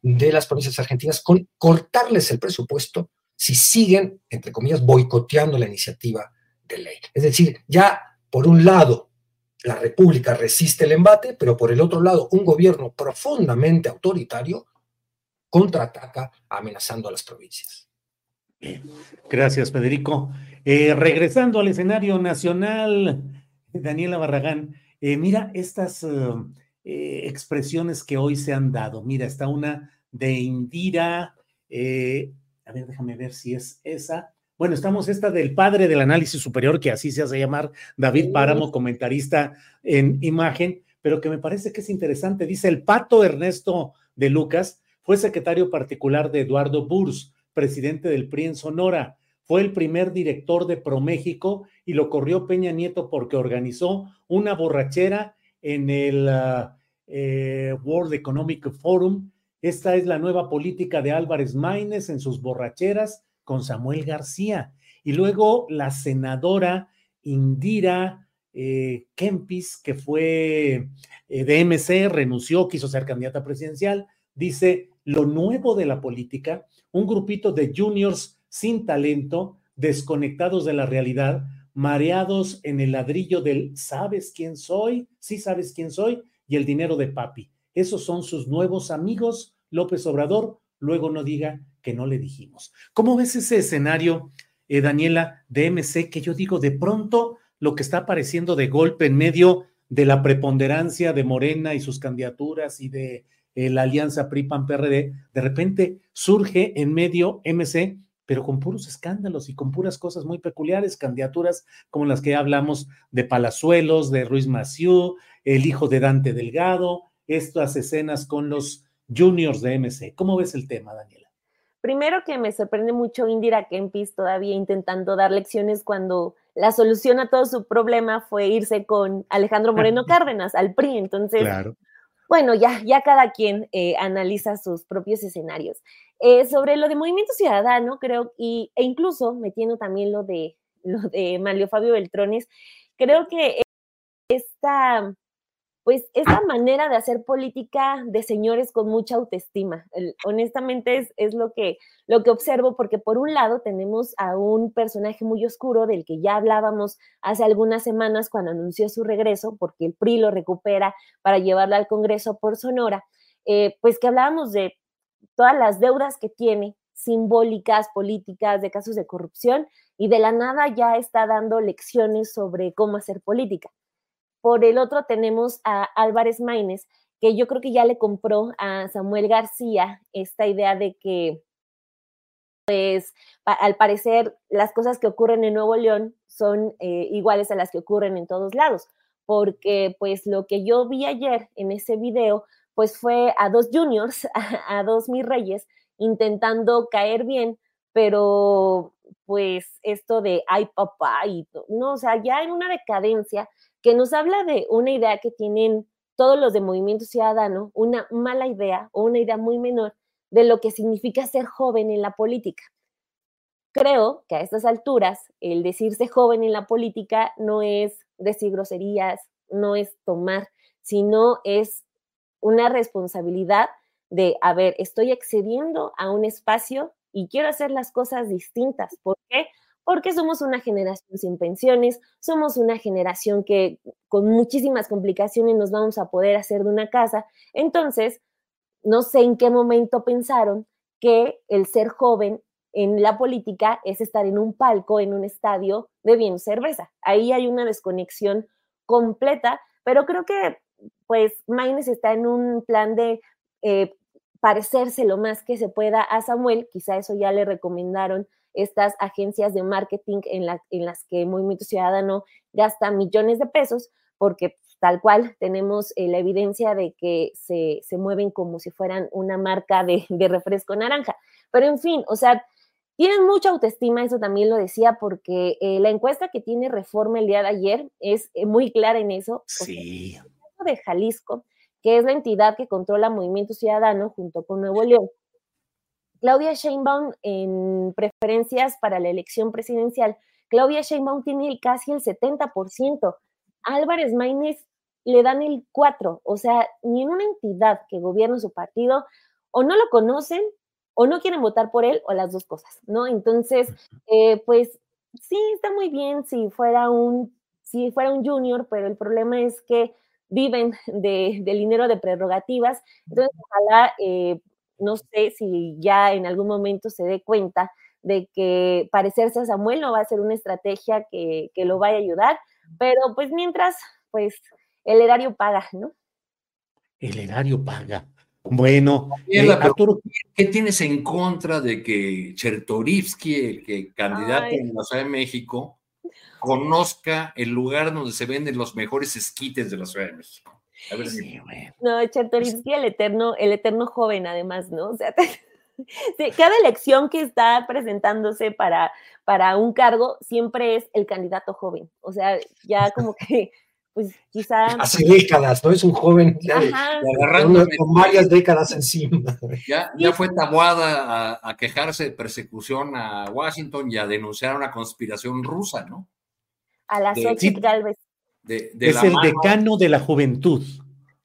Speaker 2: de las provincias argentinas, con cortarles el presupuesto si siguen, entre comillas, boicoteando la iniciativa ley. Es decir, ya por un lado la República resiste el embate, pero por el otro lado un gobierno profundamente autoritario contraataca amenazando a las provincias.
Speaker 1: Gracias, Federico. Eh, regresando al escenario nacional, Daniela Barragán, eh, mira estas eh, expresiones que hoy se han dado. Mira, está una de Indira, a ver, déjame ver si es esa. Bueno, estamos esta del padre del análisis superior, que así se hace llamar David Páramo, comentarista en imagen, pero que me parece que es interesante. Dice, el pato Ernesto de Lucas fue secretario particular de Eduardo Burs, presidente del PRI en Sonora. Fue el primer director de ProMéxico y lo corrió Peña Nieto porque organizó una borrachera en el ah, eh, World Economic Forum. Esta es la nueva política de Álvarez Maínez en sus borracheras con Samuel García. Y luego la senadora Indira eh, Kempis, que fue eh, de MC, renunció, quiso ser candidata presidencial, dice, lo nuevo de la política, un grupito de juniors sin talento, desconectados de la realidad, mareados en el ladrillo del ¿sabes quién soy? Sí sabes quién soy y el dinero de papi. Esos son sus nuevos amigos, López Obrador, luego no diga que no le dijimos. ¿Cómo ves ese escenario, eh, Daniela, de MC, que yo digo, de pronto lo que está apareciendo de golpe en medio de la preponderancia de Morena y sus candidaturas y de eh, la alianza PRI-PAN-PRD, de repente surge en medio MC, pero con puros escándalos y con puras cosas muy peculiares, candidaturas como las que hablamos de Palazuelos, de Ruiz Maciú, el hijo de Dante Delgado, estas escenas con los juniors de MC. ¿Cómo ves el tema, Daniela?
Speaker 4: Primero que me sorprende mucho Indira Kempis todavía intentando dar lecciones cuando la solución a todo su problema fue irse con Alejandro Moreno Cárdenas al PRI. Entonces, bueno, ya, ya cada quien eh, analiza sus propios escenarios. Eh, sobre lo de Movimiento Ciudadano, creo, y, e incluso metiendo también lo de, lo de Mario Fabio Beltrones, creo que esta pues esa manera de hacer política de señores con mucha autoestima. honestamente es, es, lo, que, lo que observo porque por un lado tenemos a un personaje muy oscuro del que ya hablábamos hace algunas semanas cuando anunció su regreso, porque el PRI lo recupera para llevarla al Congreso por Sonora, eh, pues que hablábamos de todas las deudas que tiene simbólicas, políticas, de casos de corrupción, y de la nada ya está dando lecciones sobre cómo hacer política. Por el otro tenemos a Álvarez Maínez, que yo creo que ya le compró a Samuel García esta idea de que, pues, al parecer, las cosas que ocurren en Nuevo León son eh, iguales a las que ocurren en todos lados, porque pues lo que yo vi ayer en ese video, pues fue a dos juniors, a, a dos mis reyes, intentando caer bien, pero pues esto de ay papá y no, o sea, ya en una decadencia que nos habla de una idea que tienen todos los de Movimiento Ciudadano, una mala idea o una idea muy menor de lo que significa ser joven en la política. Creo que a estas alturas el decirse joven en la política no es decir groserías, no es tomar, sino es una responsabilidad de, a ver, estoy excediendo a un espacio y quiero hacer las cosas distintas. ¿Por qué? Porque somos una generación sin pensiones, somos una generación que con muchísimas complicaciones nos vamos a poder hacer de una casa. Entonces, no sé en qué momento pensaron que el ser joven en la política es estar en un palco, en un estadio, bebiendo cerveza. Ahí hay una desconexión completa, pero creo que pues Maines está en un plan de eh, parecerse lo más que se pueda a Samuel, quizá eso ya le recomendaron estas agencias de marketing en, en las que Movimiento Ciudadano gasta millones de pesos, porque tal cual tenemos eh, la evidencia de que se, mueven como si fueran una marca de, refresco naranja. Pero en fin, o sea, tienen mucha autoestima, eso también lo decía, porque eh, la encuesta que tiene Reforma el día de ayer es eh, muy clara en eso.
Speaker 1: Sí.
Speaker 4: de Jalisco que es la entidad que controla Movimiento Ciudadano junto con Nuevo León. Claudia Sheinbaum en preferencias para la elección presidencial, Claudia Sheinbaum tiene casi el 70%. Álvarez Maínez le dan el 4%, o sea, ni en una entidad que gobierna su partido o no lo conocen o no quieren votar por él o las dos cosas, ¿no? Entonces, eh, pues sí, está muy bien si fuera un, si fuera un junior, pero el problema es que viven de, del dinero de prerrogativas. Entonces, ojalá, eh, no sé si ya en algún momento se dé cuenta de que parecerse a Samuel no va a ser una estrategia que, que lo vaya a ayudar, pero pues mientras, pues el erario paga, ¿no?
Speaker 1: El erario paga. Bueno,
Speaker 3: eh, Arturo, ¿qué tienes en contra de que Chertorivsky, el que candidato en la Ciudad de México, conozca el lugar donde se venden los mejores esquites de la Ciudad de México. A ver si...
Speaker 4: No, Chertorinsky, el eterno, el eterno joven, además, ¿no? O sea, cada elección que está presentándose para, para un cargo siempre es el candidato joven. O sea, ya como que, pues quizá.
Speaker 2: Hace décadas, ¿no? Es un joven ya con varias décadas encima.
Speaker 3: Ya, ya fue tabuada a, a, quejarse de persecución a Washington y a denunciar una conspiración rusa, ¿no?
Speaker 4: a las ocho Galvez.
Speaker 1: Es el decano de la juventud.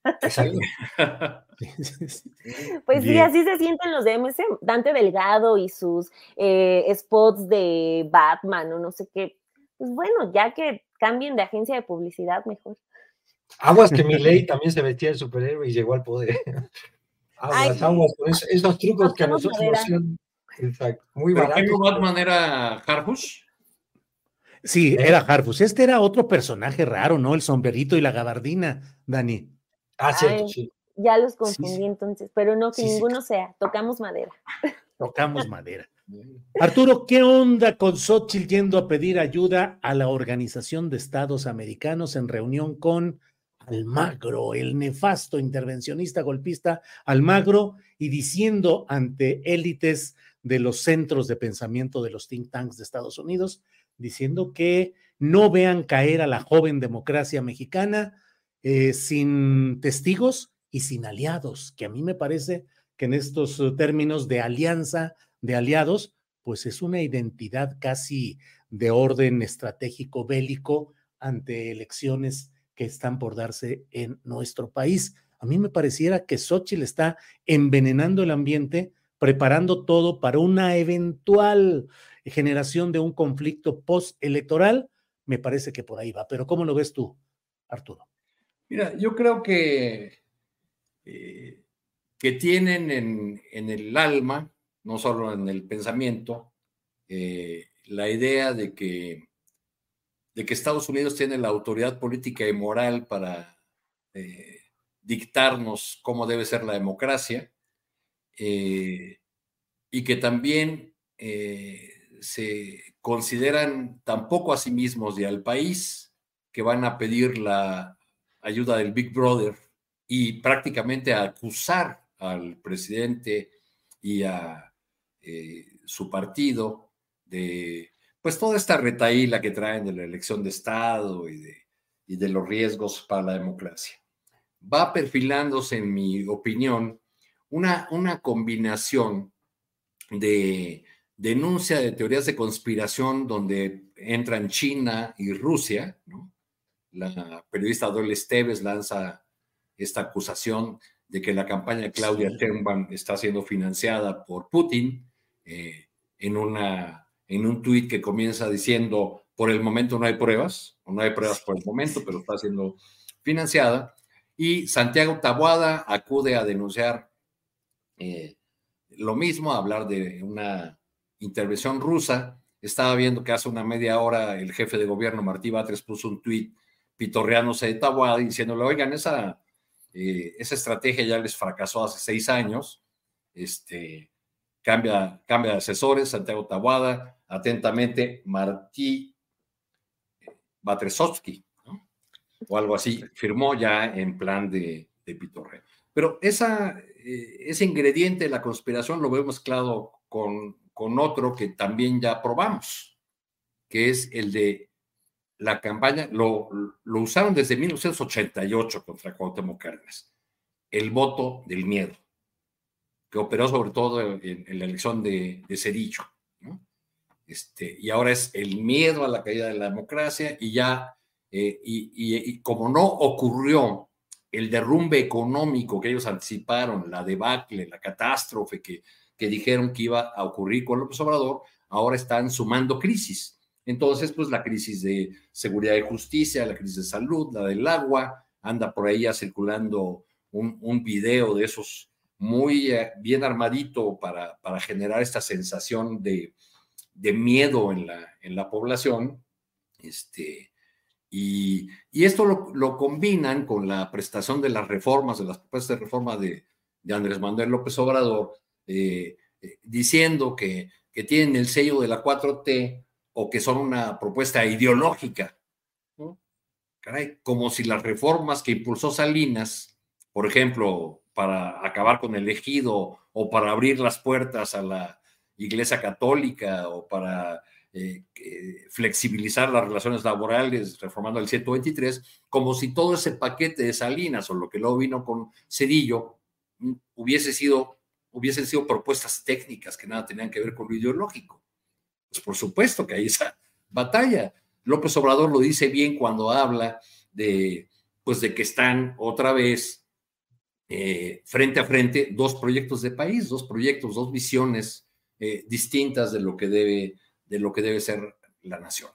Speaker 4: pues sí, así se sienten los de MC, Dante Delgado y sus eh, spots de Batman o no sé qué. Pues bueno, ya que cambien de agencia de publicidad, mejor.
Speaker 2: Aguas que mi ley también se metía el superhéroe y llegó al poder. Aguas, aguas, esos, trucos que a nosotros nos
Speaker 3: Exacto, muy baratos. Batman era Harbush?
Speaker 1: Sí, ¿Eh? era Harfus. Este era otro personaje raro, ¿no? El sombrerito y la gabardina, Dani.
Speaker 2: Ah, cierto, sí.
Speaker 4: Ya los confundí entonces, pero no que ninguno sea. Tocamos madera.
Speaker 1: Tocamos madera. Arturo, ¿qué onda con Xochitl yendo a pedir ayuda a la Organización de Estados Americanos en reunión con Almagro, el nefasto intervencionista golpista Almagro, y diciendo ante élites de los centros de pensamiento de los think tanks de Estados Unidos diciendo que no vean caer a la joven democracia mexicana eh, sin testigos y sin aliados, que a mí me parece que en estos eh, términos de alianza, de aliados, pues es una identidad casi de orden estratégico bélico ante elecciones que están por darse en nuestro país. A mí me pareciera que Xochitl está envenenando el ambiente, preparando todo para una eventual generación de un conflicto postelectoral, me parece que por ahí va. Pero ¿cómo lo ves tú, Arturo?
Speaker 3: Mira, yo creo que, eh, que tienen en, el alma no solo en el pensamiento, eh, la idea de que, de que Estados Unidos tiene la autoridad política y moral para eh, dictarnos cómo debe ser la democracia, y que también se consideran tampoco a sí mismos y al país que van a pedir la ayuda del Big Brother y prácticamente a acusar al presidente y a eh, su partido de pues toda esta retaíla que traen de la elección de Estado y de, y de los riesgos para la democracia. Va perfilándose, en mi opinión, una, una combinación de denuncia de teorías de conspiración donde entran China y Rusia. La periodista Dole Esteves lanza esta acusación de que la campaña de Claudia Sheinbaum está siendo financiada por Putin eh, en, una, en un tuit que comienza diciendo, por el momento no hay pruebas, o no hay pruebas por el momento, pero está siendo financiada. Y Santiago Tabuada acude a denunciar eh, lo mismo, a hablar de una intervención rusa. Estaba viendo que hace una media hora el jefe de gobierno, Martí Batres, puso un tuit pitorreándose de Tabuada diciéndole, oigan, esa eh, esa estrategia ya les fracasó hace seis años. Este, cambia, cambia de asesores, Santiago Tabuada, atentamente, Martí Batresovsky, o algo así, firmó ya en plan de, de pitorreo. Pero esa, eh, ese ingrediente de la conspiración lo vemos mezclado con, con otro que también ya probamos, que es el de la campaña, lo, lo usaron desde 1988 contra Cuauhtémoc el voto del miedo, que operó sobre todo en, la elección de, de Cedillo, Este, y ahora es el miedo a la caída de la democracia y ya, eh, y, como no ocurrió el derrumbe económico que ellos anticiparon, la debacle, la catástrofe que, que dijeron que iba a ocurrir con López Obrador, ahora están sumando crisis entonces, pues la crisis de seguridad y justicia, la crisis de salud, la del agua, anda por ahí circulando un, un video de esos muy eh, bien armadito para, para generar esta sensación de, de miedo en la, en la población. Este, y, y esto lo, lo, combinan con la prestación de las reformas, de las propuestas de reforma de, de Andrés Manuel López Obrador, eh, eh, diciendo que, que tienen el sello de la 4T o que son una propuesta ideológica. Caray, como si las reformas que impulsó Salinas, por ejemplo, para acabar con el ejido o para abrir las puertas a la Iglesia Católica o para eh, flexibilizar las relaciones laborales reformando el 123, como si todo ese paquete de Salinas o lo que luego vino con Cedillo mm, hubiese sido, hubiesen sido propuestas técnicas que nada tenían que ver con lo ideológico. Pues por supuesto que hay esa batalla. López Obrador lo dice bien cuando habla de, pues de que están otra vez eh, frente a frente dos proyectos de país, dos proyectos, dos visiones eh, distintas de lo que debe, de lo que debe ser la nación.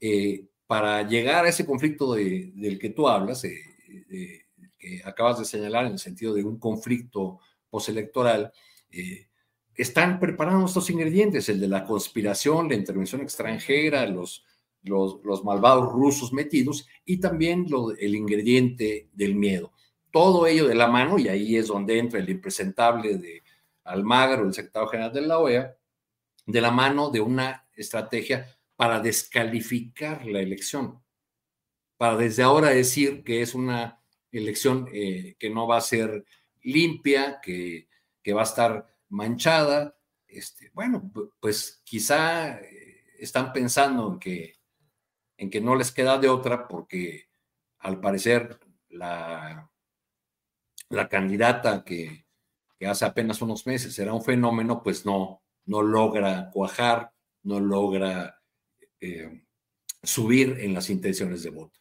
Speaker 3: Eh, para llegar a ese conflicto del que tú hablas, que acabas de señalar en el sentido de un conflicto postelectoral, están preparando estos ingredientes, el de la conspiración, la intervención extranjera, los, los, malvados rusos metidos y también el ingrediente del miedo. Todo ello de la mano, y ahí es donde entra el impresentable de Almagro, el secretario general de la OEA, de la mano de una estrategia para descalificar la elección, para desde ahora decir que es una elección eh, que no va a ser limpia, que, que va a estar manchada. Este, bueno, pues quizá eh, están pensando en que, en que no les queda de otra porque al parecer la, la candidata que, hace apenas unos meses era un fenómeno, pues no, no logra cuajar, no logra eh, subir en las intenciones de voto.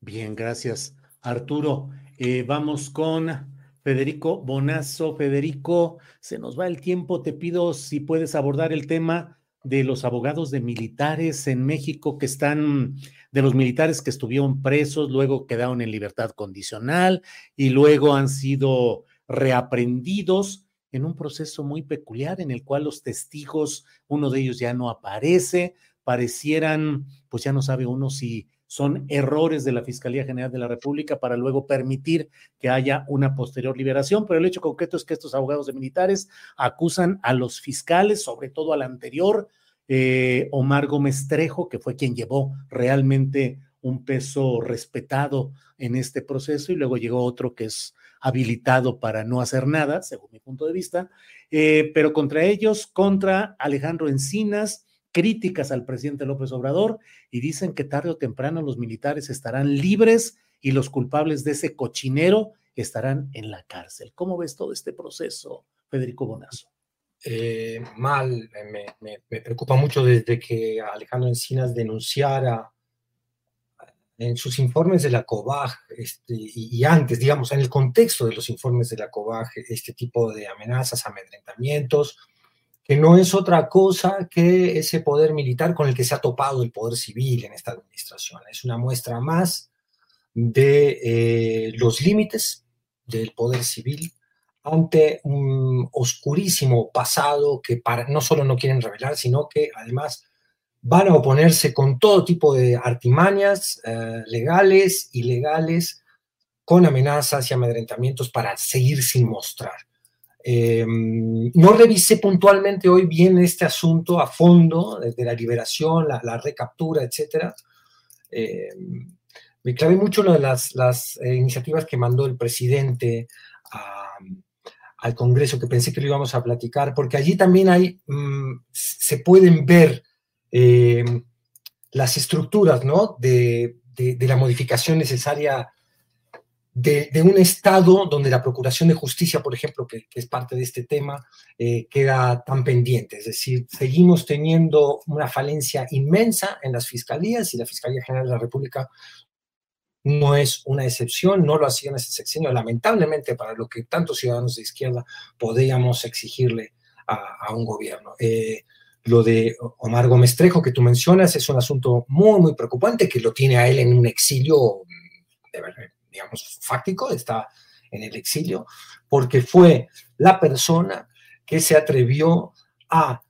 Speaker 1: Bien, gracias. Arturo, eh, vamos con Federico Bonazo. Federico, se nos va el tiempo. Te pido si puedes abordar el tema de los abogados de militares en México que están, de los militares que estuvieron presos, luego quedaron en libertad condicional y luego han sido reaprendidos en un proceso muy peculiar en el cual los testigos, uno de ellos ya no aparece, parecieran, pues ya no sabe uno si son errores de la Fiscalía General de la República para luego permitir que haya una posterior liberación, pero el hecho concreto es que estos abogados de militares acusan a los fiscales, sobre todo al anterior, eh, Omar Gómez Trejo, que fue quien llevó realmente un peso respetado en este proceso, y luego llegó otro que es habilitado para no hacer nada, según mi punto de vista, eh, pero contra ellos, contra Alejandro Encinas, críticas al presidente López Obrador y dicen que tarde o temprano los militares estarán libres y los culpables de ese cochinero estarán en la cárcel. ¿Cómo ves todo este proceso, Federico Bonazo?
Speaker 2: Eh, mal, me, preocupa mucho desde que Alejandro Encinas denunciara en sus informes de la COBAG este, y, antes, digamos, en el contexto de los informes de la COBAG, este tipo de amenazas, amedrentamientos, que no es otra cosa que ese poder militar con el que se ha topado el poder civil en esta administración. Es una muestra más de eh, los límites del poder civil ante un oscurísimo pasado que para, no solo no quieren revelar, sino que además van a oponerse con todo tipo de artimañas eh, legales, ilegales, con amenazas y amedrentamientos para seguir sin mostrar. Em, no revisé puntualmente hoy bien este asunto a fondo, de la liberación, la, recaptura, etc. Em, me clavé mucho las, las eh, iniciativas que mandó el presidente al Congreso, que pensé que lo íbamos a platicar, porque allí también hay, mm, se pueden ver eh, las estructuras ¿no? de, la modificación necesaria de, un Estado donde la Procuración de Justicia, por ejemplo, que, es parte de este tema, eh, queda tan pendiente. Es decir, seguimos teniendo una falencia inmensa en las fiscalías y la Fiscalía General de la República no es una excepción, no lo hacía en ese sexenio, lamentablemente para lo que tantos ciudadanos de izquierda podíamos exigirle a, un gobierno. Eh, lo de Omar Gómez Trejo que tú mencionas es un asunto muy, muy preocupante que lo tiene a él en un exilio, digamos, fáctico, está en el exilio, porque fue la persona que se atrevió a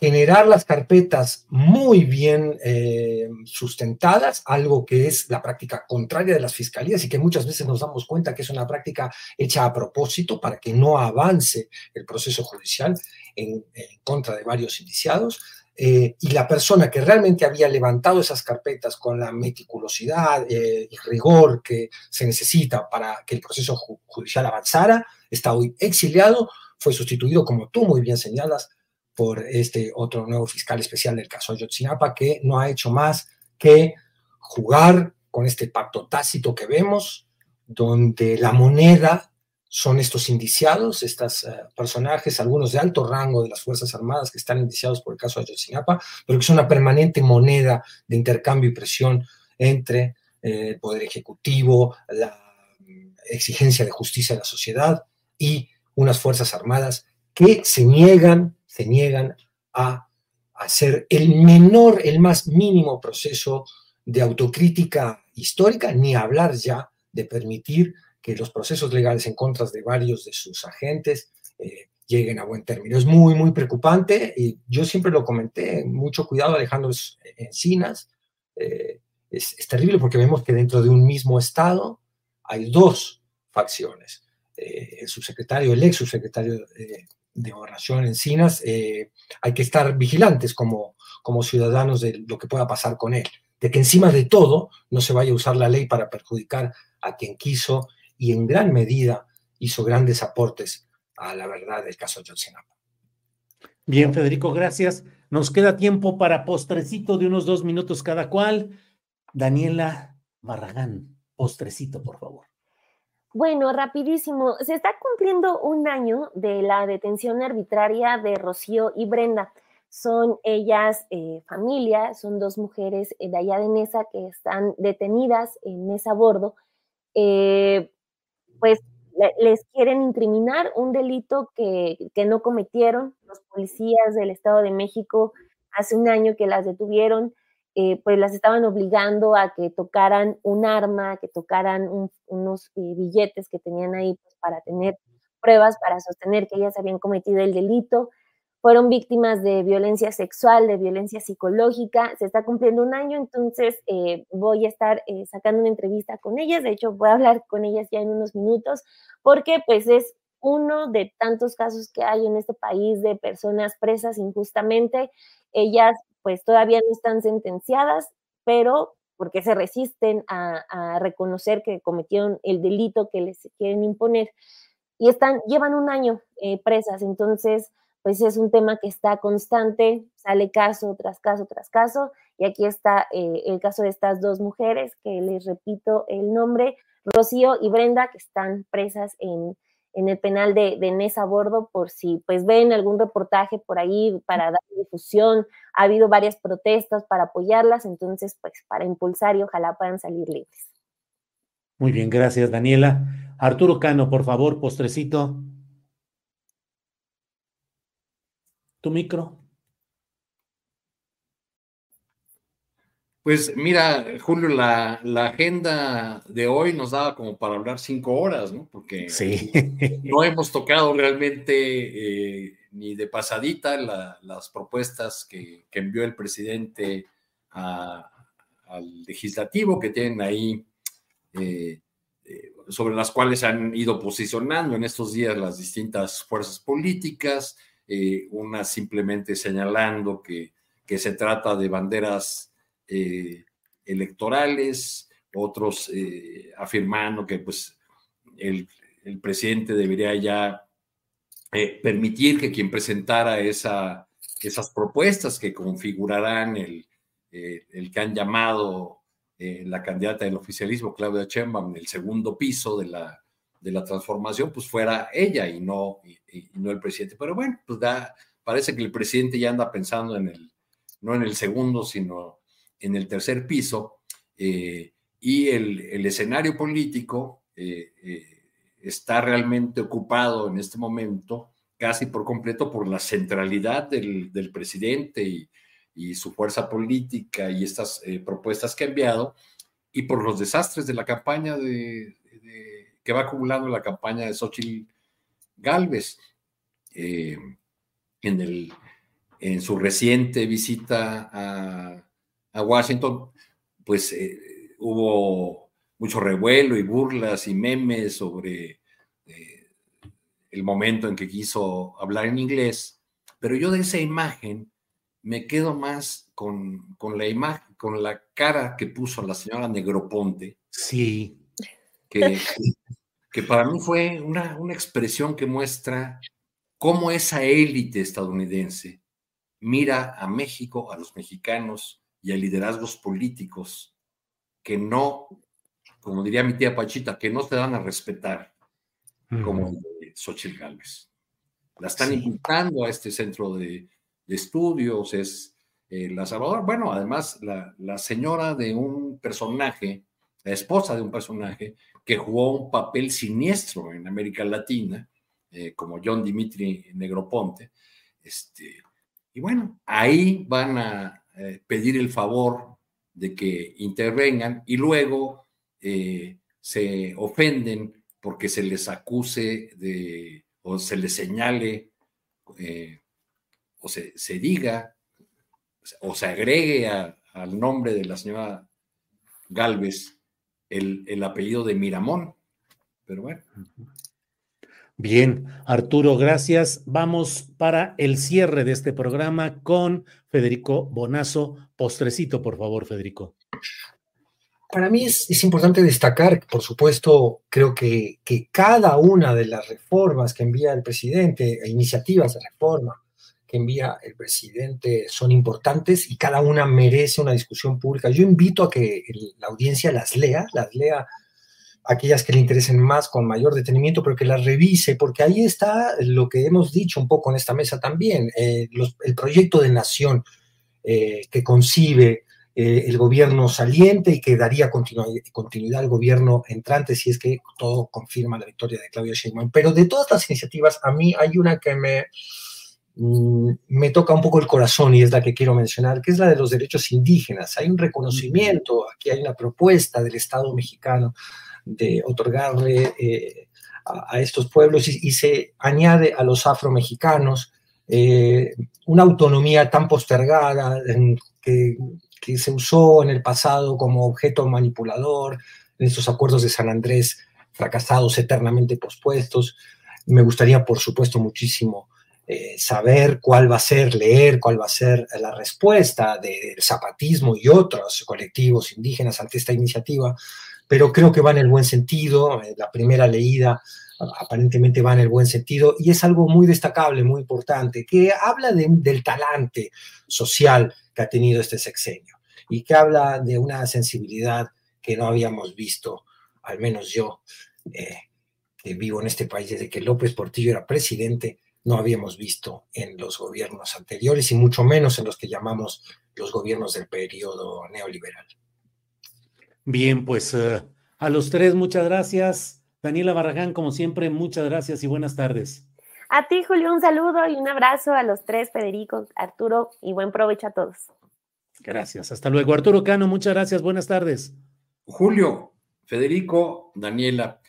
Speaker 2: generar las carpetas muy bien eh, sustentadas, algo que es la práctica contraria de las fiscalías y que muchas veces nos damos cuenta que es una práctica hecha a propósito para que no avance el proceso judicial en, contra de varios indiciados. Eh, y la persona que realmente había levantado esas carpetas con la meticulosidad eh, y rigor que se necesita para que el proceso judicial avanzara, está hoy exiliado, fue sustituido, como tú muy bien señalas, por este otro nuevo fiscal especial del caso Ayotzinapa, que no ha hecho más que jugar con este pacto tácito que vemos, donde la moneda son estos indiciados, estos eh, personajes, algunos de alto rango de las Fuerzas Armadas que están indiciados por el caso Ayotzinapa, pero que son una permanente moneda de intercambio y presión entre eh, el Poder Ejecutivo, la mm, exigencia de justicia de la sociedad y unas Fuerzas Armadas que se niegan se niegan a hacer el menor, el más mínimo proceso de autocrítica histórica, ni hablar ya de permitir que los procesos legales en contra de varios de sus agentes eh, lleguen a buen término. Es muy, muy preocupante y yo siempre lo comenté, mucho cuidado Alejandro Encinas. Eh, es, terrible porque vemos que dentro de un mismo Estado hay dos facciones. Eh, el subsecretario, el ex subsecretario de gobernación Encinas, eh, hay que estar vigilantes como, como ciudadanos de lo que pueda pasar con él, de que encima de todo no se vaya a usar la ley para perjudicar a quien quiso y en gran medida hizo grandes aportes a la verdad del caso Ayotzinapa.
Speaker 1: Bien, Federico, gracias. Nos queda tiempo para postrecito de unos dos minutos cada cual. Daniela Barragán, postrecito, por favor.
Speaker 4: Bueno, rapidísimo. Se está cumpliendo un año de la detención arbitraria de Rocío y Brenda. Son ellas eh, familia, son dos mujeres eh, de allá de Mesa que están detenidas en Mesa Bordo. Eh, pues les quieren incriminar un delito que, que no cometieron. Los policías del Estado de México hace un año que las detuvieron eh, pues las estaban obligando a que tocaran un arma, que tocaran unos eh, billetes que tenían ahí pues, para tener pruebas para sostener que ellas habían cometido el delito. Fueron víctimas de violencia sexual, de violencia psicológica. Se está cumpliendo un año, entonces eh, voy a estar eh, sacando una entrevista con ellas. De hecho, voy a hablar con ellas ya en unos minutos, porque pues es uno de tantos casos que hay en este país de personas presas injustamente. Ellas pues todavía no están sentenciadas, pero porque se resisten a, reconocer que cometieron el delito que les quieren imponer y están, llevan un año eh, presas, entonces pues es un tema que está constante, sale caso tras caso tras caso, y aquí está eh, el caso de estas dos mujeres, que les repito el nombre, Rocío y Brenda, que están presas en, en el penal de, de Nesa Bordo, por si pues ven algún reportaje por ahí para dar difusión. Ha habido varias protestas para apoyarlas, entonces pues para impulsar y ojalá puedan salir libres.
Speaker 1: Muy bien, gracias Daniela. Arturo Cano, por favor, postrecito. Tu micro.
Speaker 3: Pues mira, Julio, la, la, agenda de hoy nos daba como para hablar cinco horas, ¿no? Porque
Speaker 1: sí.
Speaker 3: no hemos tocado realmente eh, ni de pasadita las propuestas que, envió el presidente al legislativo, que tienen ahí, eh, eh, sobre las cuales han ido posicionando en estos días las distintas fuerzas políticas, una simplemente señalando que, que se trata de banderas eh, electorales, otros eh, afirmando que pues el, presidente debería ya eh, permitir que quien presentara esa, esas propuestas que configurarán el, el que han llamado la candidata del oficialismo, Claudia Sheinbaum, el segundo piso de la, de la transformación, pues fuera ella y no, y, no el presidente. Pero bueno, pues da, parece que el presidente ya anda pensando en el, no en el segundo, sino en el tercer piso eh, y el, escenario político eh, eh, está realmente ocupado en este momento casi por completo por la centralidad del, presidente y, su fuerza política y estas propuestas que ha enviado y por los desastres de la campaña de, que va acumulando la campaña de Xochitl Galvez. en, el, en su reciente visita a, a Washington, pues eh, hubo mucho revuelo y burlas y memes sobre eh, el momento en que quiso hablar en inglés, pero yo de esa imagen me quedo más con, con la imagen, con la cara que puso la señora Negroponte.
Speaker 1: Sí.
Speaker 3: Que, que para mí fue una, una expresión que muestra cómo esa élite estadounidense mira a México, a los mexicanos, y a liderazgos políticos que no, como diría mi tía Pachita, que no te dan a respetar, como el de Xochitl Gálvez. La están invitando a este centro de, estudios, es eh, la Salvador. Bueno, además, la, señora de un personaje, la esposa de un personaje que jugó un papel siniestro en América Latina, eh, como John Dimitri Negroponte. Este, y bueno, ahí van a, eh, pedir el favor de que intervengan y luego eh, se ofenden porque se les acuse de o se les señale o se, se, diga o se agregue al nombre de la señora Galvez el, el apellido de Miramón. Pero bueno.
Speaker 1: Bien, Arturo, gracias. Vamos para el cierre de este programa con Federico Bonazo. Postrecito, por favor, Federico.
Speaker 2: Para mí es, importante destacar, por supuesto, creo que, que, cada una de las reformas que envía el presidente, e iniciativas de reforma envía el presidente son importantes y cada una merece una discusión pública. Yo invito a que la audiencia las lea, las lea aquellas que le interesen más con mayor detenimiento, pero que las revise, porque ahí está lo que hemos dicho un poco en esta mesa también, eh, el proyecto de nación eh, que concibe eh, el gobierno saliente y que daría continuidad al gobierno entrante si es que todo confirma la victoria de Claudia Sheinbaum. Pero de todas las iniciativas, a mí hay una que me, me toca un poco el corazón y es la que quiero mencionar, que es la de los derechos indígenas. Hay un reconocimiento, aquí hay una propuesta del Estado mexicano de otorgarle eh, a, estos pueblos y, se añade a los afromexicanos eh, una autonomía tan postergada que, que se usó en el pasado como objeto manipulador en estos acuerdos de San Andrés fracasados, eternamente pospuestos. Me gustaría, por supuesto, muchísimo eh, saber cuál va a ser, leer cuál va a ser la respuesta del zapatismo y otros colectivos indígenas ante esta iniciativa, pero creo que va en el buen sentido. Eh, la primera leída aparentemente va en el buen sentido y es algo muy destacable, muy importante, que habla del talante social que ha tenido este sexenio y que habla de una sensibilidad que no habíamos visto, al menos yo, eh, que vivo en este país desde que López Portillo era presidente, no habíamos visto en los gobiernos anteriores y mucho menos en los que llamamos los gobiernos del periodo neoliberal.
Speaker 1: Bien, pues eh, a los tres muchas gracias. Daniela Barragán, como siempre, muchas gracias y buenas tardes.
Speaker 4: A ti, Julio, un saludo y un abrazo a los tres, Federico, Arturo, y buen provecho a todos.
Speaker 1: Gracias. Hasta luego. Arturo Cano, muchas gracias. Buenas tardes.
Speaker 3: Julio, Federico, Daniela,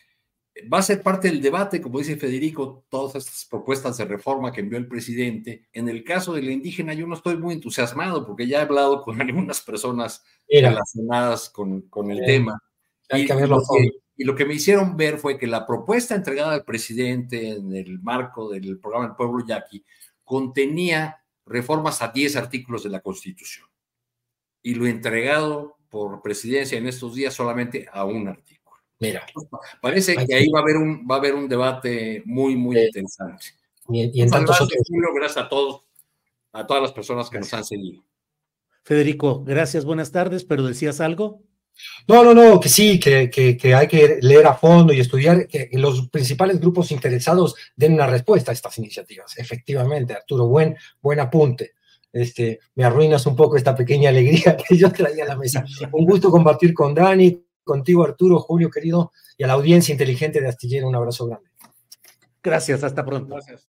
Speaker 3: va a ser parte del debate, como dice Federico, todas estas propuestas de reforma que envió el presidente. En el caso de la indígena, yo no estoy muy entusiasmado porque ya he hablado con algunas personas relacionadas con, con el tema.
Speaker 2: Hay y, que verlo
Speaker 3: lo que, y lo que me hicieron ver fue que la propuesta entregada al presidente en el marco del programa del pueblo yaqui contenía reformas a 10 artículos de la Constitución. Y lo entregado por presidencia en estos días solamente a un artículo. Mira, parece que ahí va a haber un, va a haber un debate muy, muy interesante.
Speaker 2: Y, en tantos
Speaker 3: otros... gracias a todos, a todas las personas que nos han seguido.
Speaker 1: Federico, gracias, buenas tardes, pero decías algo.
Speaker 2: No, no, no, que sí, que, que, hay que leer a fondo y estudiar, que los principales grupos interesados den una respuesta a estas iniciativas. Efectivamente, Arturo, buen, buen apunte. Este, me arruinas un poco esta pequeña alegría que yo traía a la mesa. Un gusto compartir con Dani, contigo, Arturo, Julio, querido, y a la audiencia inteligente de Astillero, un abrazo grande.
Speaker 1: Gracias, hasta pronto. Gracias.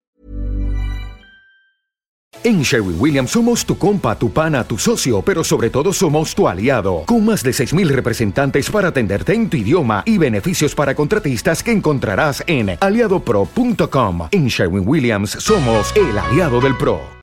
Speaker 6: En Sherwin Williams somos tu compa, tu pana, tu socio, pero sobre todo somos tu aliado, con más de 6.000 representantes para atenderte en tu idioma y beneficios para contratistas que encontrarás en aliadopro.com. En Sherwin Williams somos el aliado del PRO.